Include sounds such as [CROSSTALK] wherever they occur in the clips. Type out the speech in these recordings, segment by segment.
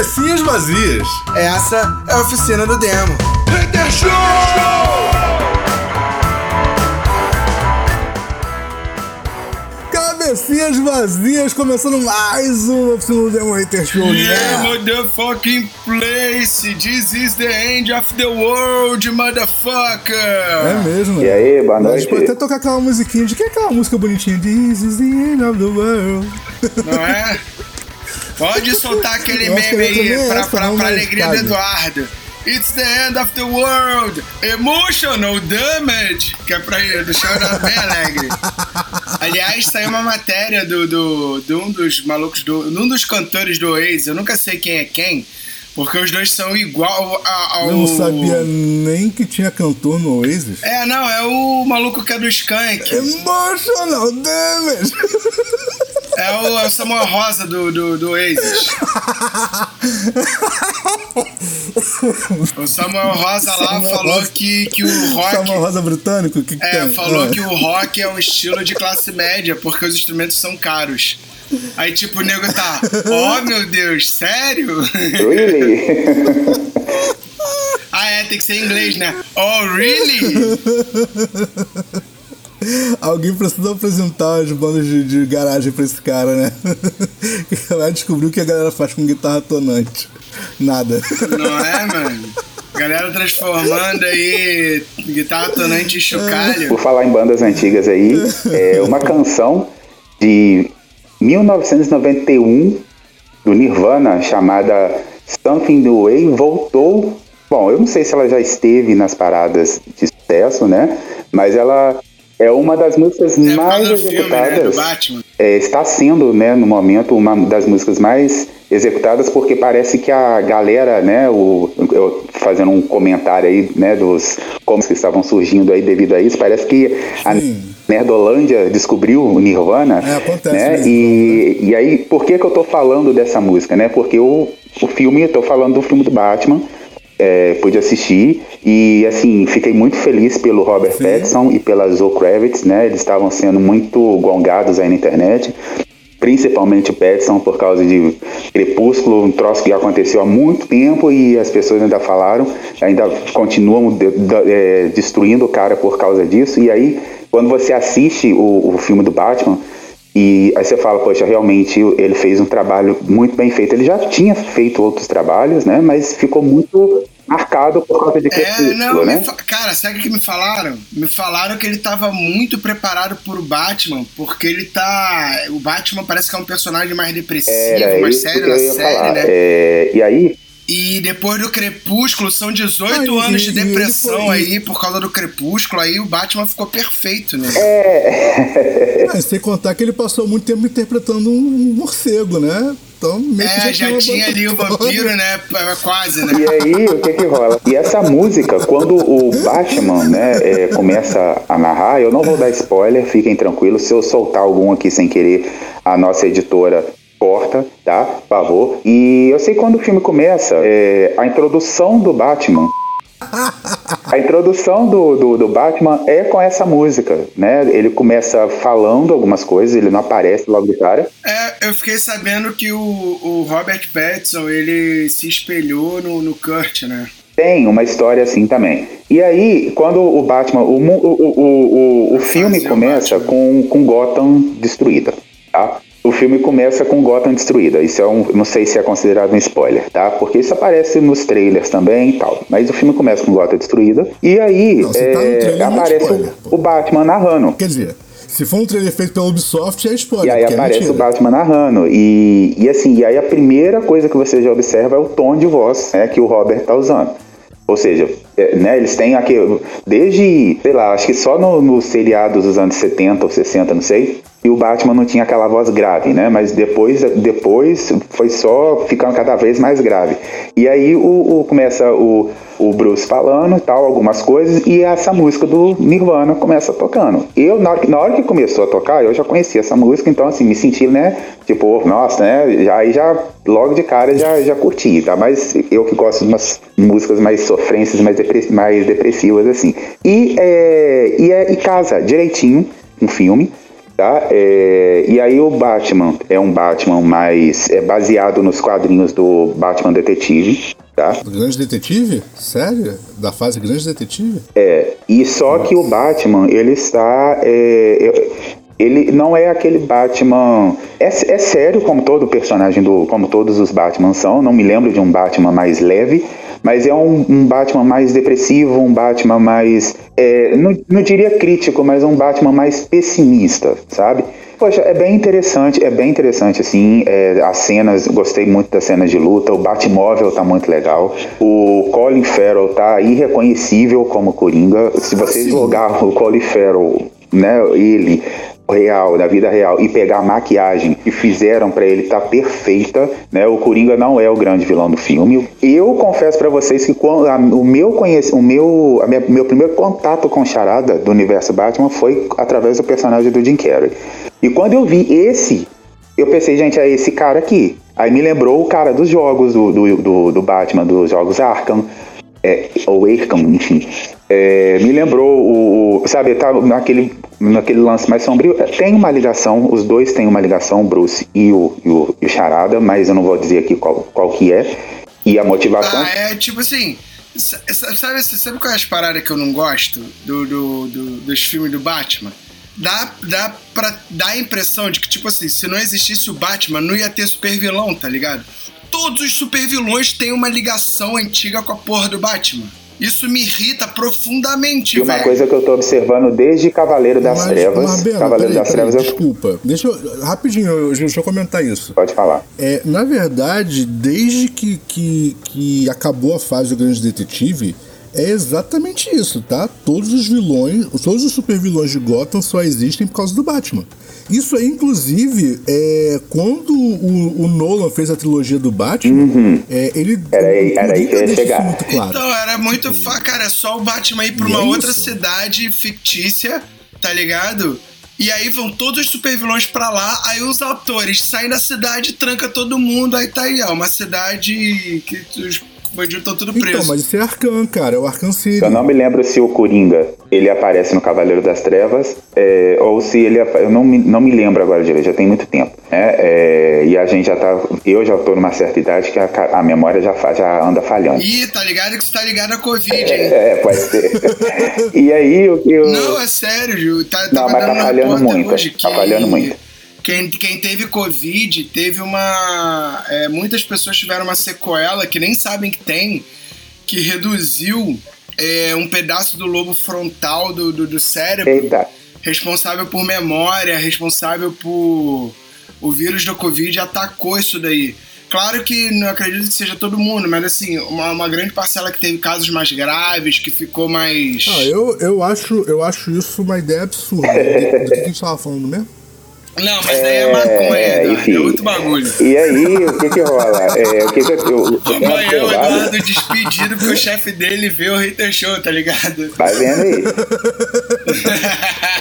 cabecinhas vazias. Essa é a oficina do demo. Hater Show! Cabecinhas vazias, começando mais um oficina do demo Hater Show. Yeah, né? motherfucking place. This is the end of the world, motherfucker. É mesmo. E aí, boa A noite. gente pode até tocar aquela musiquinha de que é aquela música bonitinha? This is the end of the world. Não é? [LAUGHS] Pode soltar aquele meme aí é pra, pra, pra alegria do. Eduardo. It's the end of the world. Emotional damage. Que é pra deixar o Eduardo bem alegre. [LAUGHS] Aliás, saiu uma matéria do, do, de um dos malucos, do, de um dos cantores do Oasis. Eu nunca sei quem é quem. Porque os dois são igual a- ao. Eu não sabia nem que tinha cantor no Oasis. É, não, é o maluco que é do Skank. Emotional damage. [LAUGHS] É o, é o Samuel Rosa do, do, do Oasis. O Samuel Rosa lá Samuel falou Rosa. que, que o rock. Samuel Rosa britânico? Que que É, tem? falou Ah. que o rock é um estilo de classe média porque os instrumentos são caros. Aí, tipo, o nego tá, oh [LAUGHS] meu Deus, sério? Really? ah, é, tem que ser em inglês, né? Oh, really? [LAUGHS] [LAUGHS] Alguém precisa apresentar as bandas de, de garagem pra esse cara, né? [LAUGHS] Vai descobrir o que a galera faz com guitarra tonante. Nada. Não é, [LAUGHS] mano? Galera transformando aí guitarra tonante em chocalho. Por falar em bandas antigas aí, é uma canção de 1991 do Nirvana chamada Something the Way voltou. Bom, eu não sei se ela já esteve nas paradas de sucesso, né? Mas ela é uma das músicas É mais do filme, né? Executadas. Batman. É, está sendo, né, no momento, uma das músicas mais executadas, porque parece que a galera, né, o, eu fazendo um comentário aí, né, dos como que estavam surgindo aí devido a isso, parece que a Sim. Nerdolândia descobriu o Nirvana, É, acontece né, mesmo. e, e aí, por que que eu tô falando dessa música, né, porque o, o filme, eu tô falando do filme do Batman, é, pude assistir e assim fiquei muito feliz pelo Robert Sim. Pattinson e pela Zoe Kravitz, né? Eles estavam sendo muito gongados aí na internet, principalmente o Pattinson por causa de Crepúsculo, um troço que aconteceu há muito tempo e as pessoas ainda falaram, ainda continuam de- de- é, destruindo o cara por causa disso. E aí, quando você assiste o, o filme do Batman e aí você fala, poxa, realmente ele fez um trabalho muito bem feito. Ele já tinha feito outros trabalhos, né? Mas ficou muito marcado por causa de É, Crepúsculo, não, né? cara, sabe o que me falaram? Me falaram que ele tava muito preparado pro Batman, porque ele tá. O Batman parece que é um personagem mais depressivo, Era mais sério que na série, falar. né? É, e aí, E depois do Crepúsculo, são 18 Ah, e- anos de depressão foi- aí por causa do Crepúsculo, aí o Batman ficou perfeito, né? é, Ah, sem contar que ele passou muito tempo interpretando um morcego, né? Então, meio que É, já tinha ali o vampiro, né? Quase, né? E aí, o que que rola? E essa música, quando o Batman, né, é, começa a narrar, eu não vou dar spoiler, fiquem tranquilos. Se eu soltar algum aqui sem querer, a nossa editora corta, tá? Por favor. E eu sei quando o filme começa, é, a introdução do Batman. A introdução do, do, do Batman é com essa música, né? Ele começa falando algumas coisas, ele não aparece logo de cara. É, eu fiquei sabendo que o, o Robert Pattinson, ele se espelhou no, no Kurt, né? Tem uma história assim também. E aí, quando o Batman. O, o, o, o, o filme começa com, com Gotham destruída, tá? O filme começa com Gotham destruída. Isso é um. Não sei se é considerado um spoiler, tá? Porque isso aparece nos trailers também e tal. Mas o filme começa com Gotham destruída. E aí Não, tá é, trailer, é aparece spoiler, o, o Batman narrando. Quer dizer, se for um trailer feito pela Ubisoft, é spoiler. E aí é aparece o mentira. Batman narrando. E, e assim, e aí a primeira coisa que você já observa é o tom de voz né, que o Robert tá usando. Ou seja, é, né, eles têm aqui, desde, sei lá, acho que só no- nos seriados dos anos 70 ou 60, não sei, e o Batman não tinha aquela voz grave, né? Mas depois, depois foi só ficando cada vez mais grave. E aí o, o- começa o, o Bruce falando tal, algumas coisas, e essa música do Nirvana começa tocando. Eu, na hora, que, na hora que começou a tocar, eu já conhecia essa música, então assim, me senti, né? Tipo, nossa, né? Já, aí já, logo de cara, já, já curti, tá? Mas eu que gosto de umas músicas mais sofrências, mais, depre- mais depressivas, assim. E, é, e, é, e casa direitinho um filme. Tá? É, e aí o Batman é um Batman mais é baseado nos quadrinhos do Batman Detetive, tá? Grande Detetive? Sério? Da fase Grande Detetive? É, e só que o Batman, ele está. é, ele não é aquele Batman. É, é sério, como todo personagem do. Como todos os Batman são. Não me lembro de um Batman mais leve. Mas é um, um Batman mais depressivo, um Batman mais. é, não, não diria crítico, mas um Batman mais pessimista, sabe? Poxa, é bem interessante, é bem interessante, assim, é, as cenas, gostei muito das cenas de luta, o Batmóvel tá muito legal, o Colin Farrell tá irreconhecível como Coringa, se você jogar o Colin Farrell, né, ele, real, da vida real, e pegar a maquiagem que fizeram pra ele tá perfeita, né, o Coringa não é o grande vilão do filme. Eu confesso pra vocês que quando, a- o meu conhec- o meu, minha- meu primeiro contato com Charada do universo Batman foi através do personagem do Jim Carrey. E quando eu vi esse, eu pensei, gente, é esse cara aqui. Aí me lembrou o cara dos jogos do, do, do, do Batman, dos jogos Arkham, é, ou Arkham, enfim. É, me lembrou o, o- sabe, tá naquele, naquele lance mais sombrio. É, Tem uma ligação, os dois têm uma ligação, o Bruce e o, e o, e o Charada, mas eu não vou dizer aqui qual, qual que é. E a motivação. Ah, é tipo assim. sa- sa- Sabe, sabe qual é as paradas que eu não gosto do, do- do- dos filmes do Batman? Dá, dá pra dar a impressão de que, tipo assim, se não existisse o Batman, não ia ter super vilão, tá ligado? Todos os super vilões têm uma ligação antiga com a porra do Batman. Isso me irrita profundamente, E uma velho. coisa que eu tô observando desde Cavaleiro das Mas, Trevas. Cavaleiro peraí, das peraí, Trevas eu. desculpa. Deixa eu, rapidinho, eu- deixa eu comentar isso. Pode falar. É, na verdade, desde que, que, que acabou a fase do Grande Detetive, é exatamente isso, tá? Todos os vilões, todos os super vilões de Gotham só existem por causa do Batman. Isso aí, inclusive, é, quando o, o Nolan fez a trilogia do Batman, é, ele. Uhum. Era aí- era aí que ia chegar. muito claro. Então, era muito. fa- Cara, é só o Batman ir pra uma é outra cidade fictícia, tá ligado? E aí vão todos os supervilões pra lá, aí os atores saem da cidade, tranca todo mundo, aí tá aí, ó, uma cidade que os bandidos estão tudo presos. Então, mas isso é Arcan, cara, é o Arcan City. Eu não me lembro se o Coringa ele aparece no Cavaleiro das Trevas é, ou se ele eu não me, não me lembro agora direito, já tem muito tempo, né? É, e a gente já tá, eu já tô numa certa idade que a, a memória já, já anda falhando. Ih, tá ligado que você tá ligado a Covid, hein? É, pode ser. [LAUGHS] e aí o que eu Não, é sério, Ju. Tá, Não, mas tá falhando muito, hoje tá falhando muito. Quem, quem teve Covid teve uma. é, muitas pessoas tiveram uma sequela que nem sabem que tem, que reduziu é, um pedaço do lobo frontal do, do, do cérebro, Eita. responsável por memória, responsável por. O vírus do Covid atacou isso daí. Claro que não acredito que seja todo mundo, mas assim, uma, uma grande parcela que teve casos mais graves, que ficou mais. Ah, eu, eu, acho, eu acho isso uma ideia absurda. Do que, a gente tava falando mesmo? Não, mas daí é maconha, É, enfim. é outro bagulho. E aí, o que que rola? É, o que que eu, eu, Amanhã o Eduardo despedido porque o chefe dele vê o Hater Show, tá ligado? Vai vendo aí.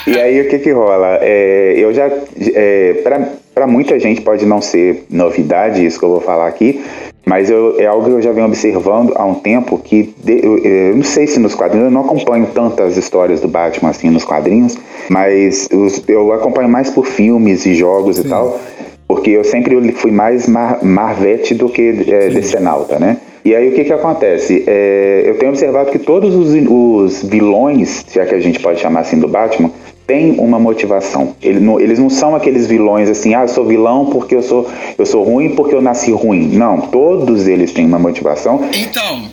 e aí, o que que rola? É, eu já... É, pra, pra muita gente pode não ser novidade isso que eu vou falar aqui, mas eu, é algo que eu já venho observando há um tempo que... de- eu, eu não sei se nos quadrinhos... Eu não acompanho tantas histórias do Batman assim nos quadrinhos, mas os- eu acompanho mais por filmes e jogos e tal... Porque eu sempre fui mais mar, Marvete do que é, decenalta, né? E aí o que que acontece? É, eu tenho observado que todos os, os vilões, já que a gente pode chamar assim do Batman, têm uma motivação. Ele não- eles não são aqueles vilões assim, ah, eu sou vilão porque eu sou, eu sou ruim porque eu nasci ruim. Não, todos eles têm uma motivação. Então,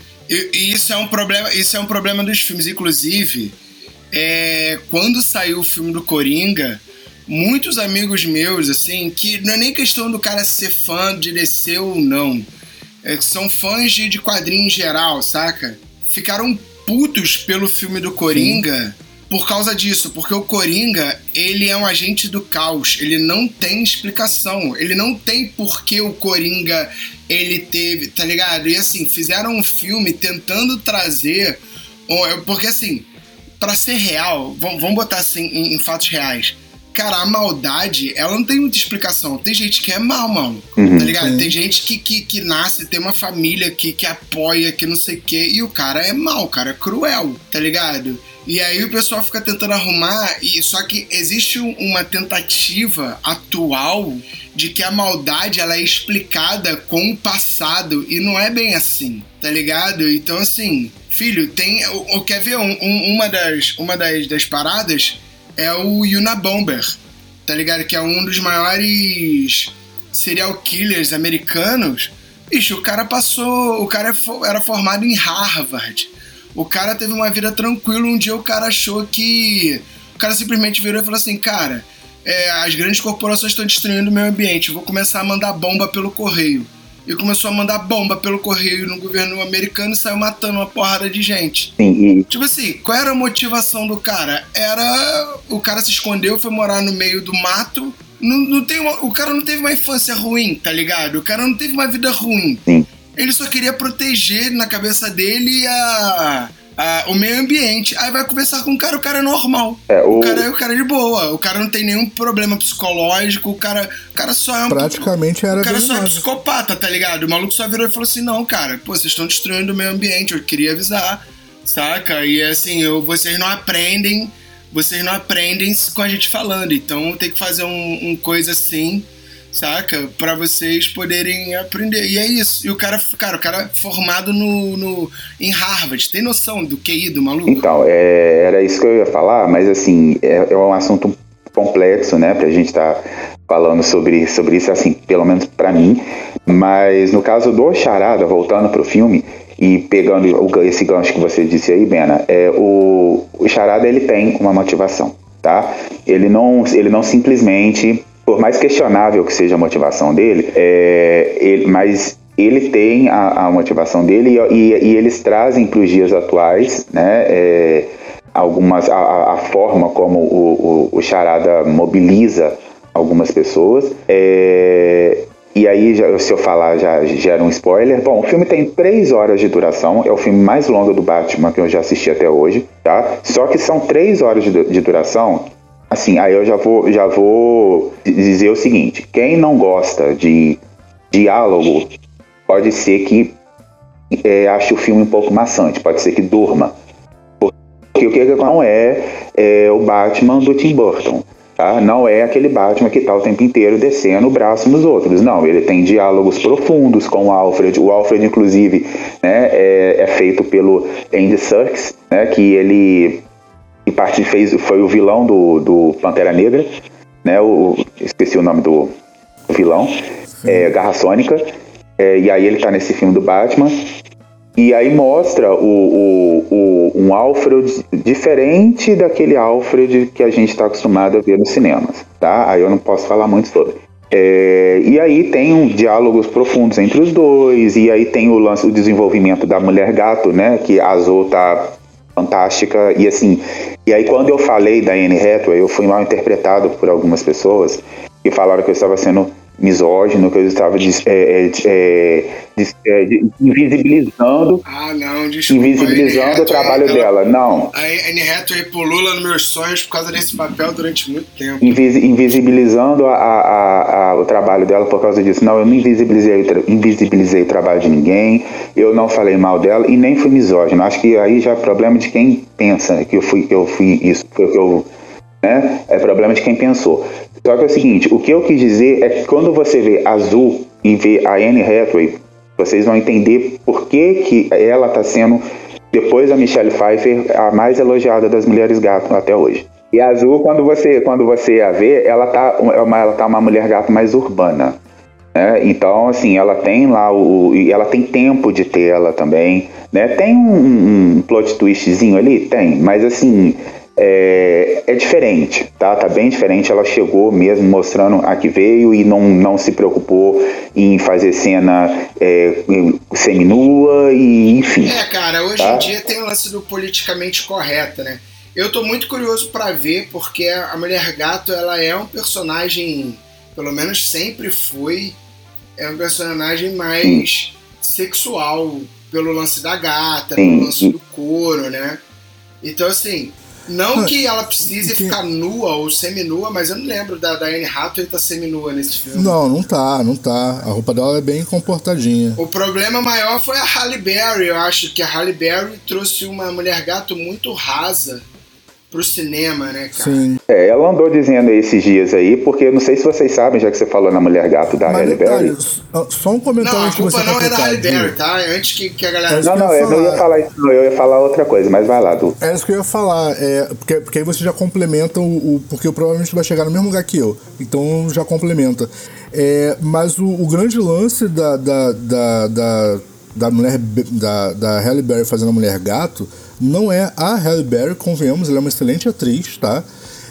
isso é um problema, isso é um problema dos filmes. Inclusive, é, quando saiu o filme do Coringa, muitos amigos meus, assim, que não é nem questão do cara ser fã de DC ou não, é são fãs de, de quadrinho em geral, saca? Ficaram putos pelo filme do Coringa por causa disso, porque o Coringa, ele é um agente do caos, ele não tem explicação, ele não tem por que o Coringa ele teve, tá ligado? E assim, fizeram um filme tentando trazer, porque assim, pra ser real, vamos botar assim em, em fatos reais. Cara, a maldade, ela não tem muita explicação. Tem gente que é mal, mano. Uhum. Tá ligado? Sim. Tem gente que, que, que nasce, tem uma família que, que apoia, que não sei o quê, e o cara é mal, o cara é cruel, tá ligado? E aí o pessoal fica tentando arrumar, e só que existe uma tentativa atual de que a maldade ela é explicada com o passado e não é bem assim, tá ligado? Então assim, filho, tem, o, quer ver um, um, uma das uma das, das paradas é o Unabomber, tá ligado? Que é um dos maiores serial killers americanos. Bicho, o cara passou, o cara é era formado em Harvard. O cara teve uma vida tranquila. Um dia o cara achou que. O cara simplesmente virou e falou assim: Cara, é, as grandes corporações estão destruindo o meio ambiente. vou começar a mandar bomba pelo correio. E começou a mandar bomba pelo correio no governo americano e saiu matando uma porrada de gente. Sim. Tipo assim, qual era a motivação do cara? Era. O cara se escondeu, foi morar no meio do mato. Não, não tem uma... o cara não teve uma infância ruim, tá ligado? O cara não teve uma vida ruim. Sim. Ele só queria proteger na cabeça dele a, a, o meio ambiente. Aí vai conversar com o cara, o cara é normal. É, o... o... cara é o cara de boa. O cara não tem nenhum problema psicológico. O cara, o cara só é um. Praticamente era O cara venenoso. só é psicopata, tá ligado? O maluco só virou e falou assim: não, cara, pô, vocês estão destruindo o meio ambiente. Eu queria avisar, saca? E assim, eu, vocês não aprendem. Vocês não aprendem com a gente falando. Então tem que fazer um, um coisa assim saca? Para vocês poderem aprender. E é isso. E o cara, cara, o cara formado no, no, em Harvard, tem noção do QI do maluco? Então, é, era isso que eu ia falar, mas assim, é, é um assunto complexo, né, pra gente estar tá falando sobre, sobre isso, assim, pelo menos para mim. Mas no caso do Charada, voltando pro filme, e pegando esse gancho que você disse aí, Bena, é, o, o Charada ele tem uma motivação, tá? Ele não, ele não simplesmente por mais questionável que seja a motivação dele, é, ele, mas ele tem a, a motivação dele e, e, e eles trazem para os dias atuais, né? É, algumas a, a, forma como o, o, o, Charada mobiliza algumas pessoas. É, e aí, já, se eu falar, já gera um spoiler. Bom, o filme tem três horas de duração, é o filme mais longo do Batman que eu já assisti até hoje, tá? Só que são três horas de, de duração Assim, aí eu já vou, já vou dizer o seguinte: quem não gosta de diálogo, pode ser que é, ache o filme um pouco maçante, pode ser que durma. Porque o que não é, é o Batman do Tim Burton. Tá? Não é aquele Batman que está o tempo inteiro descendo o braço nos outros. Não, ele tem diálogos profundos com o Alfred. O Alfred, inclusive, né, é, é feito pelo Andy Serkis, né, que ele parte fez foi o vilão do, do Pantera Negra, né? O, esqueci o nome do vilão, é, Garra Sônica. É, e aí ele tá nesse filme do Batman. E aí mostra o, o, o, um Alfred diferente daquele Alfred que a gente está acostumado a ver nos cinemas, tá? Aí eu não posso falar muito sobre. É, e aí tem um, diálogos profundos entre os dois, e aí tem o lance, o desenvolvimento da mulher gato, né? Que a Azul tá fantástica. E assim, e aí quando eu falei da Anne Hathaway, eu fui mal interpretado por algumas pessoas que falaram que eu estava sendo misógino, que eu estava é, é, é, é invisibilizando, ah, não, desculpa, invisibilizando o trabalho ela, dela. Não. A Anne Hathaway pulula nos meus sonhos por causa desse papel durante muito tempo. Invis, invisibilizando a, a, a, o trabalho dela por causa disso. Não, eu não invisibilizei, invisibilizei o trabalho de ninguém, eu não falei mal dela e nem fui misógino. Acho que aí já é problema de quem pensa que eu fui, que eu fui isso, que eu né? É problema de quem pensou. Só que é o seguinte, o que eu quis dizer é que quando você vê Azul e vê a Anne Hathaway, vocês vão entender por que, que ela está sendo, depois da Michelle Pfeiffer, a mais elogiada das mulheres gato até hoje. E a Azul, quando você, quando você a vê, ela tá, uma, ela tá uma mulher gato mais urbana. Né? Então, assim, ela tem lá o. E ela tem tempo de ter ela também. Né? Tem um, um plot twistzinho ali? Tem, mas assim, é, é, diferente, tá? Tá bem diferente. Ela chegou mesmo mostrando a que veio e não, não se preocupou em fazer cena é, seminua e enfim. É, cara, hoje tá? em dia tem o lance do politicamente correto, né? Eu tô muito curioso para ver porque a Mulher Gato ela é um personagem, pelo menos sempre foi, é um personagem mais Sim. sexual pelo lance da gata, Sim. pelo lance do couro, né? Então assim, não [LAUGHS] que ela precise ficar nua ou seminua, mas eu não lembro da, Anne Hathaway estar tá seminua nesse filme. Não, não tá, não tá. A roupa dela é bem comportadinha. O problema maior foi a Halle Berry. Eu acho que a Halle Berry trouxe uma mulher gato muito rasa pro cinema, né, cara? Sim. É, ela andou dizendo esses dias aí, porque eu não sei se vocês sabem, já que você falou na Mulher Gato da Halle Berry. só- um comentário Não, a antes de você culpa não é da Halle Berry, tá? Antes que, que a galera... Mas- Não, não, eu ia eu não ia falar. falar isso, não, eu ia falar outra coisa, mas vai lá, Du. É isso que eu ia falar, é, porque, porque aí você já complementa o, o- Porque provavelmente vai chegar no mesmo lugar que eu. Então já complementa. É, mas o, o grande lance da, da, da, da, da mulher da, da Halle Berry fazendo a mulher gato não é a Halle Berry, convenhamos, ela é uma excelente atriz, tá?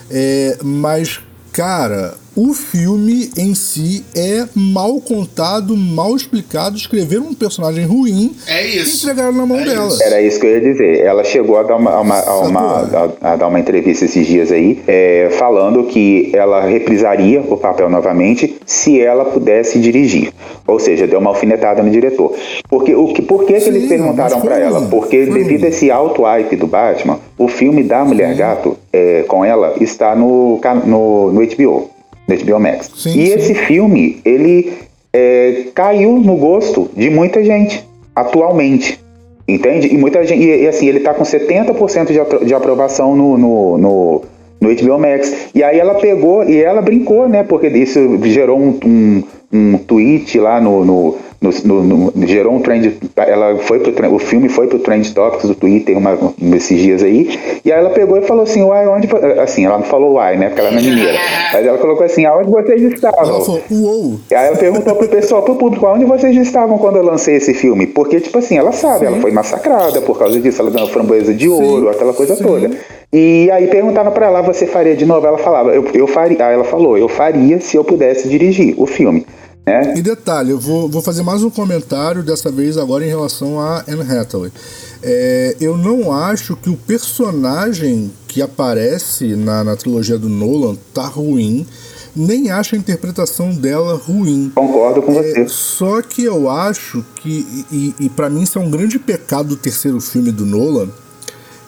É, mas, cara, o filme em si é mal contado, mal explicado, escrever um personagem ruim É e isso. entregaram na mão É dela. isso. Era isso que eu ia dizer. Ela chegou a dar uma, a uma- a uma- a- a dar uma entrevista esses dias aí, é, falando que ela reprisaria o papel novamente se ela pudesse dirigir. Ou seja, deu uma alfinetada no diretor. Porque o que, por que, que Sim, eles perguntaram pra ela? Porque foi devido ruim. a esse alto hype do Batman, o filme da Mulher Gato é, com ela está no, no, no HBO, no HBO Max. Sim, e sim. esse filme, ele é, caiu no gosto de muita gente, atualmente. Entende? E muita gente. E, e assim, ele tá com 70% de, de aprovação no, no, no, no HBO Max. E aí ela pegou e ela brincou, né? Porque isso gerou um, um, um tweet lá no. no no, no- no- gerou um trend, ela foi pro, trend- o filme foi pro Trend Topics do Twitter uma, esses dias aí, e aí ela pegou e falou assim, uai, onde, vo-" assim, ela não falou uai, né, porque ela não é mineira, mas ela colocou assim, aonde vocês estavam? Ela falou, uou, E aí ela perguntou pro pessoal, pro público, onde vocês estavam quando eu lancei esse filme? Porque, tipo assim, ela sabe, ela foi massacrada por causa disso, ela ganhou framboesa de ouro, aquela coisa sim. toda. E aí perguntaram pra ela, você faria de novo? Ela falava, eu, eu faria. Aí ela falou, eu faria se eu pudesse dirigir o filme. Né? E detalhe, eu vou, vou fazer mais um comentário, dessa vez agora em relação a Anne Hathaway. É, eu não acho que o personagem que aparece na, na trilogia do Nolan tá ruim, nem acho a interpretação dela ruim. Concordo com você. É, só que eu acho que, e, e para mim isso é um grande pecado do terceiro filme do Nolan,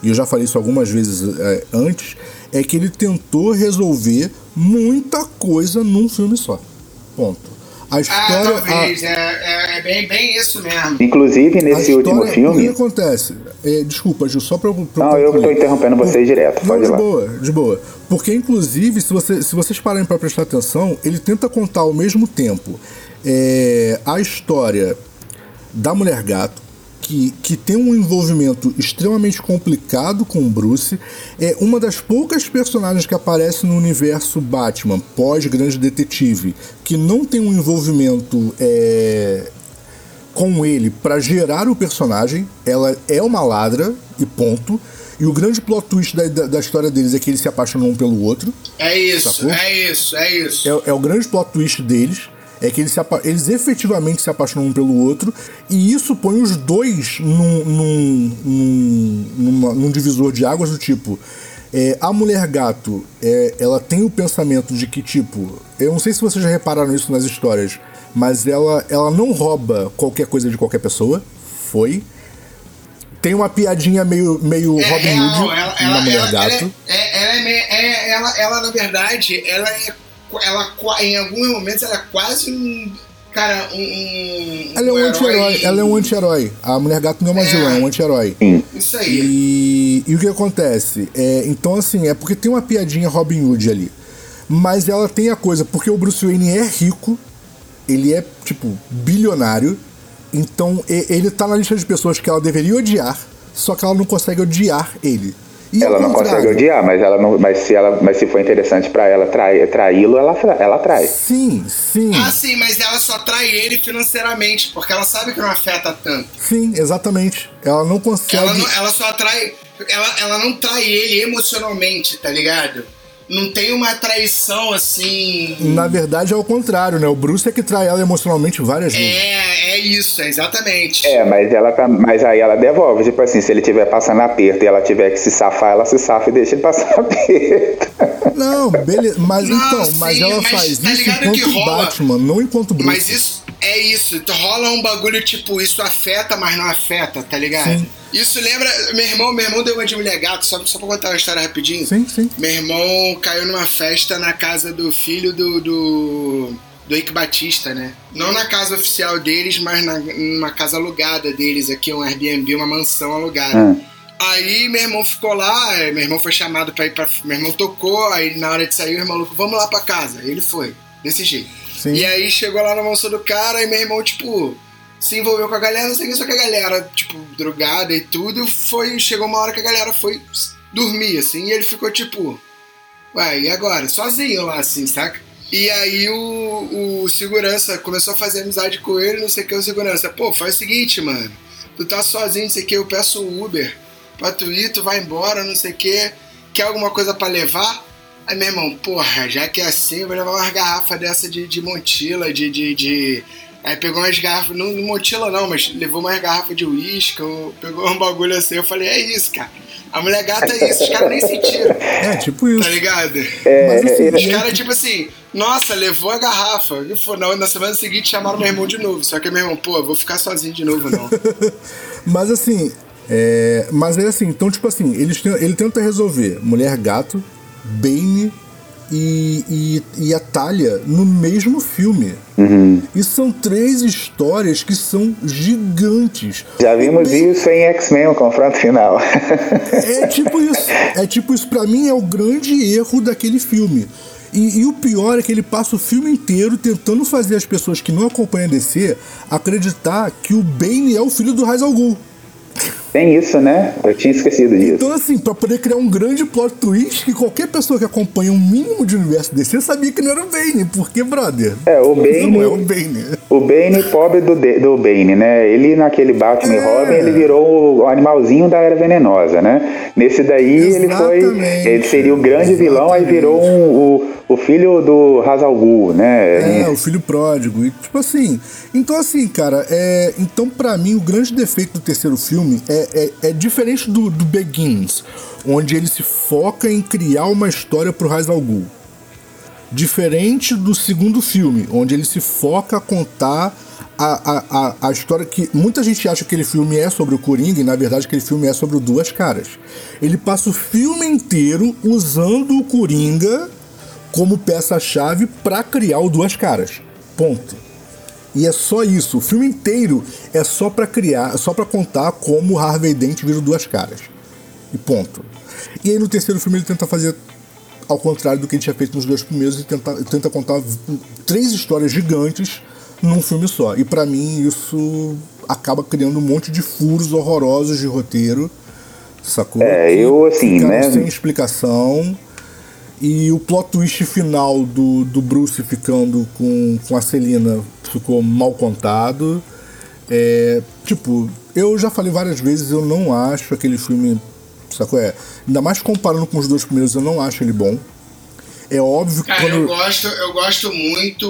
e eu já falei isso algumas vezes é, antes, é que ele tentou resolver muita coisa num filme só. Ponto. A Ah, história. a- talvez. É, é, é bem, bem isso mesmo. Inclusive, a nesse história- último O que filme. acontece? É, desculpa, Gil, só pra pra Não, eu tô interrompendo você direto, Não, pode ir de lá. boa, de boa. Porque, inclusive, se, você, se vocês pararem pra prestar atenção, ele tenta contar ao mesmo tempo é, a história da Mulher Gato, que, que tem um envolvimento extremamente complicado com o Bruce. É uma das poucas personagens que aparece no universo Batman, pós-Grande Detetive, que não tem um envolvimento é, com ele para gerar o personagem. Ela é uma ladra e ponto. E o grande plot twist da, da, da história deles é que eles se apaixonam um pelo outro. É isso, Sacou? é isso, é isso. É, é o grande plot twist deles. É que eles, se eles efetivamente se apaixonam um pelo outro. E isso põe os dois num, num, num, numa- num divisor de águas do tipo. é, a mulher gato, é, ela tem o pensamento de que, tipo, eu não sei se vocês já repararam isso nas histórias, mas ela, ela não rouba qualquer coisa de qualquer pessoa. Foi. Tem uma piadinha meio, meio É Robin real, Hood ela, na ela, mulher ela, gato. ela é, ela, é, meio- é- ela, ela, na verdade, ela é. Ela, em alguns momentos, ela é quase um. Cara, um. um Ela é um anti-herói. Ela é um anti-herói. A mulher gato não é uma É. vilã, é um anti-herói. Isso aí. E, e o que acontece? É, então, assim, é porque tem uma piadinha Robin Hood ali. Mas ela tem a coisa, porque o Bruce Wayne é rico, ele é, tipo, bilionário. Então, ele tá na lista de pessoas que ela deveria odiar, só que ela não consegue odiar ele. E Ela não contrário, consegue odiar, mas, ela não, mas, se, ela, mas se for interessante pra ela traí-lo, ela, ela trai. Sim, sim. Ah, sim, mas ela só trai ele financeiramente, porque ela sabe que não afeta tanto. Sim, exatamente. Ela não consegue. Ela, não, ela só atrai. Ela, ela não trai ele emocionalmente, tá ligado? Não tem uma traição assim. Na verdade, é o contrário, né? O Bruce é que trai ela emocionalmente várias vezes. É, é isso, é exatamente. É, mas ela tá. Mas aí ela devolve. Tipo assim, se ele tiver passando aperto e ela tiver que se safar, ela se safa e deixa ele passar [LAUGHS] aperto. Não, beleza. Mas Não, então, mas sim, ela mas faz tá isso ligado enquanto que rola- Batman, não enquanto Bruce. Mas isso é isso. Rola um bagulho tipo, isso afeta, mas não afeta, tá ligado? Sim. Isso lembra. Meu irmão, meu irmão deu uma de mulher gato, só, só pra contar uma história rapidinho. Sim, sim. Meu irmão caiu numa festa na casa do filho do. do... Do Ike Batista, né? Não na casa oficial deles, mas na, numa casa alugada deles aqui, um Airbnb, uma mansão alugada. Hum. Aí meu irmão ficou lá, é, meu irmão foi chamado pra ir pra. Meu irmão tocou, aí na hora de sair, o maluco, vamos lá pra casa. Ele foi, desse jeito. Sim. E aí chegou lá na mansão do cara, e meu irmão, tipo, se envolveu com a galera, não sei o que, só que a galera, tipo, drogada e tudo, foi. Chegou uma hora que a galera foi dormir, assim, e ele ficou tipo. Ué, e agora? Sozinho lá, assim, saca? E aí o, o segurança começou a fazer amizade com ele, não sei o que, o segurança, pô, faz o seguinte, mano, tu tá sozinho, não sei o que, eu peço o Uber pra tu ir, tu vai embora, não sei o que, quer alguma coisa pra levar? Aí meu irmão, porra, já que é assim, eu vou levar umas garrafas dessa de, de montila, de, de, de... Aí pegou umas garrafas, não, não montila não, mas levou umas garrafas de uísque, pegou um bagulho assim, eu falei, é isso, cara. A mulher gata é isso, os caras nem sentiram. É, tipo isso. Tá ligado? É, Mas, assim, é, Os gente- caras, tipo assim, nossa, levou a garrafa. E foi, na, na semana seguinte chamaram meu irmão de novo. Só que meu irmão, pô, eu vou ficar sozinho de novo, não. [LAUGHS] Mas assim, é, mas é assim, então tipo assim, eles ele tenta resolver Mulher Gato, Bane e, e, e a Talia no mesmo filme. E são três histórias que são gigantes. Já vimos isso em X-Men, o confronto final. É tipo isso. É tipo isso. Pra mim é o grande erro daquele filme. E, e o pior é que ele passa o filme inteiro tentando fazer as pessoas que não acompanham a DC acreditar que o Bane é o filho do Ra's al Ghul. Tem isso, né? Eu tinha esquecido disso. Então, assim, pra poder criar um grande plot twist que qualquer pessoa que acompanha um mínimo de universo DC sabia que não era o Bane, porque, brother. É, o Bane- Não é o Bane. O Bane, pobre do, de- do Bane, né? Ele naquele Batman e É. Robin, ele virou o animalzinho da Era Venenosa, né? Nesse daí ele foi. Exatamente. Ele seria o grande vilão, aí virou um- o, o filho do Hazal Ghul, né? É, o filho pródigo. E, tipo assim. Então, assim, cara, é, então, pra mim, o grande defeito do terceiro filme é, é, é diferente do, do Begins, onde ele se foca em criar uma história pro Ra's al. Diferente do segundo filme, onde ele se foca a contar a, a, a, história que muita gente acha que aquele filme é sobre o Coringa, e na verdade aquele filme é sobre Duas Caras. Ele passa o filme inteiro usando o Coringa como peça-chave pra criar o Duas Caras. Ponto. E é só isso. O filme inteiro é só pra criar, é só para contar como o Harvey Dent vira Duas Caras. E ponto. E aí no terceiro filme ele tenta fazer ao contrário do que ele tinha feito nos dois primeiros e tenta, tenta contar três histórias gigantes num filme só. E pra mim isso acaba criando um monte de furos horrorosos de roteiro, sacou? É, eu, assim, né? Sem explicação. E o plot twist final do, do Bruce ficando com, com a Celina ficou mal contado. É, tipo, eu já falei várias vezes, eu não acho aquele filme. Sacou? É, ainda mais comparando com os dois primeiros, eu não acho ele bom. É óbvio que Cara, quando. eu gosto, eu gosto muito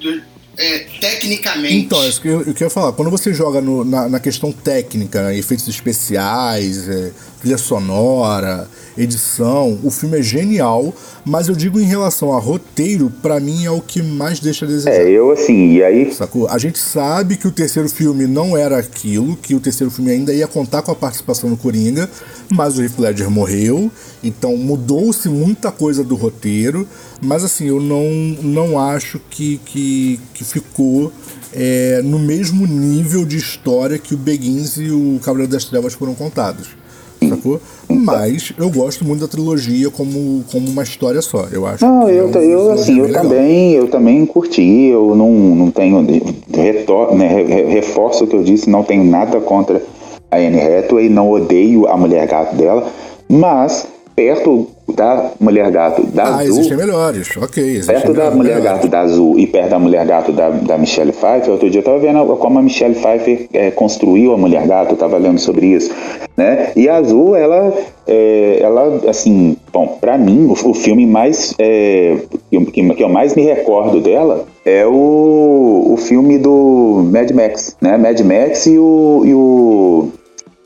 do, é, tecnicamente. Então, é isso que eu, eu queria falar. Quando você joga no- na, na questão técnica, efeitos especiais, é, trilha sonora, edição, o filme é genial, mas eu digo em relação a roteiro, pra mim é o que mais deixa a desejar. É, eu assim, e aí. Sacou? A gente sabe que o terceiro filme não era aquilo, que o terceiro filme ainda ia contar com a participação do Coringa, mas o Heath Ledger morreu, então mudou-se muita coisa do roteiro, mas assim, eu não, não acho que, que, que ficou é, no mesmo nível de história que o Begins e o Cavaleiro das Trevas foram contados. Sacou? Mas eu gosto muito da trilogia como, como uma história só. Eu acho Não, é eu, uma ta- eu assim, eu legal. também, eu também curti, eu não, não tenho, retor, né, re- reforço o que eu disse, não tenho nada contra a Anne Hathaway, não odeio a mulher gato dela, mas perto da mulher gato da Ah, Azul, existem melhores, ok. perto da melhores. mulher gato da Azul e perto da mulher gato da, da Michelle Pfeiffer, outro dia eu tava vendo como a Michelle Pfeiffer eh, construiu a mulher gato, eu tava lendo sobre isso, né? E a Azul, ela, eh, ela assim, bom, pra mim, o, o filme mais, que, que- que eu mais me recordo dela é o, o filme do Mad Max, né? Mad Max e o, e o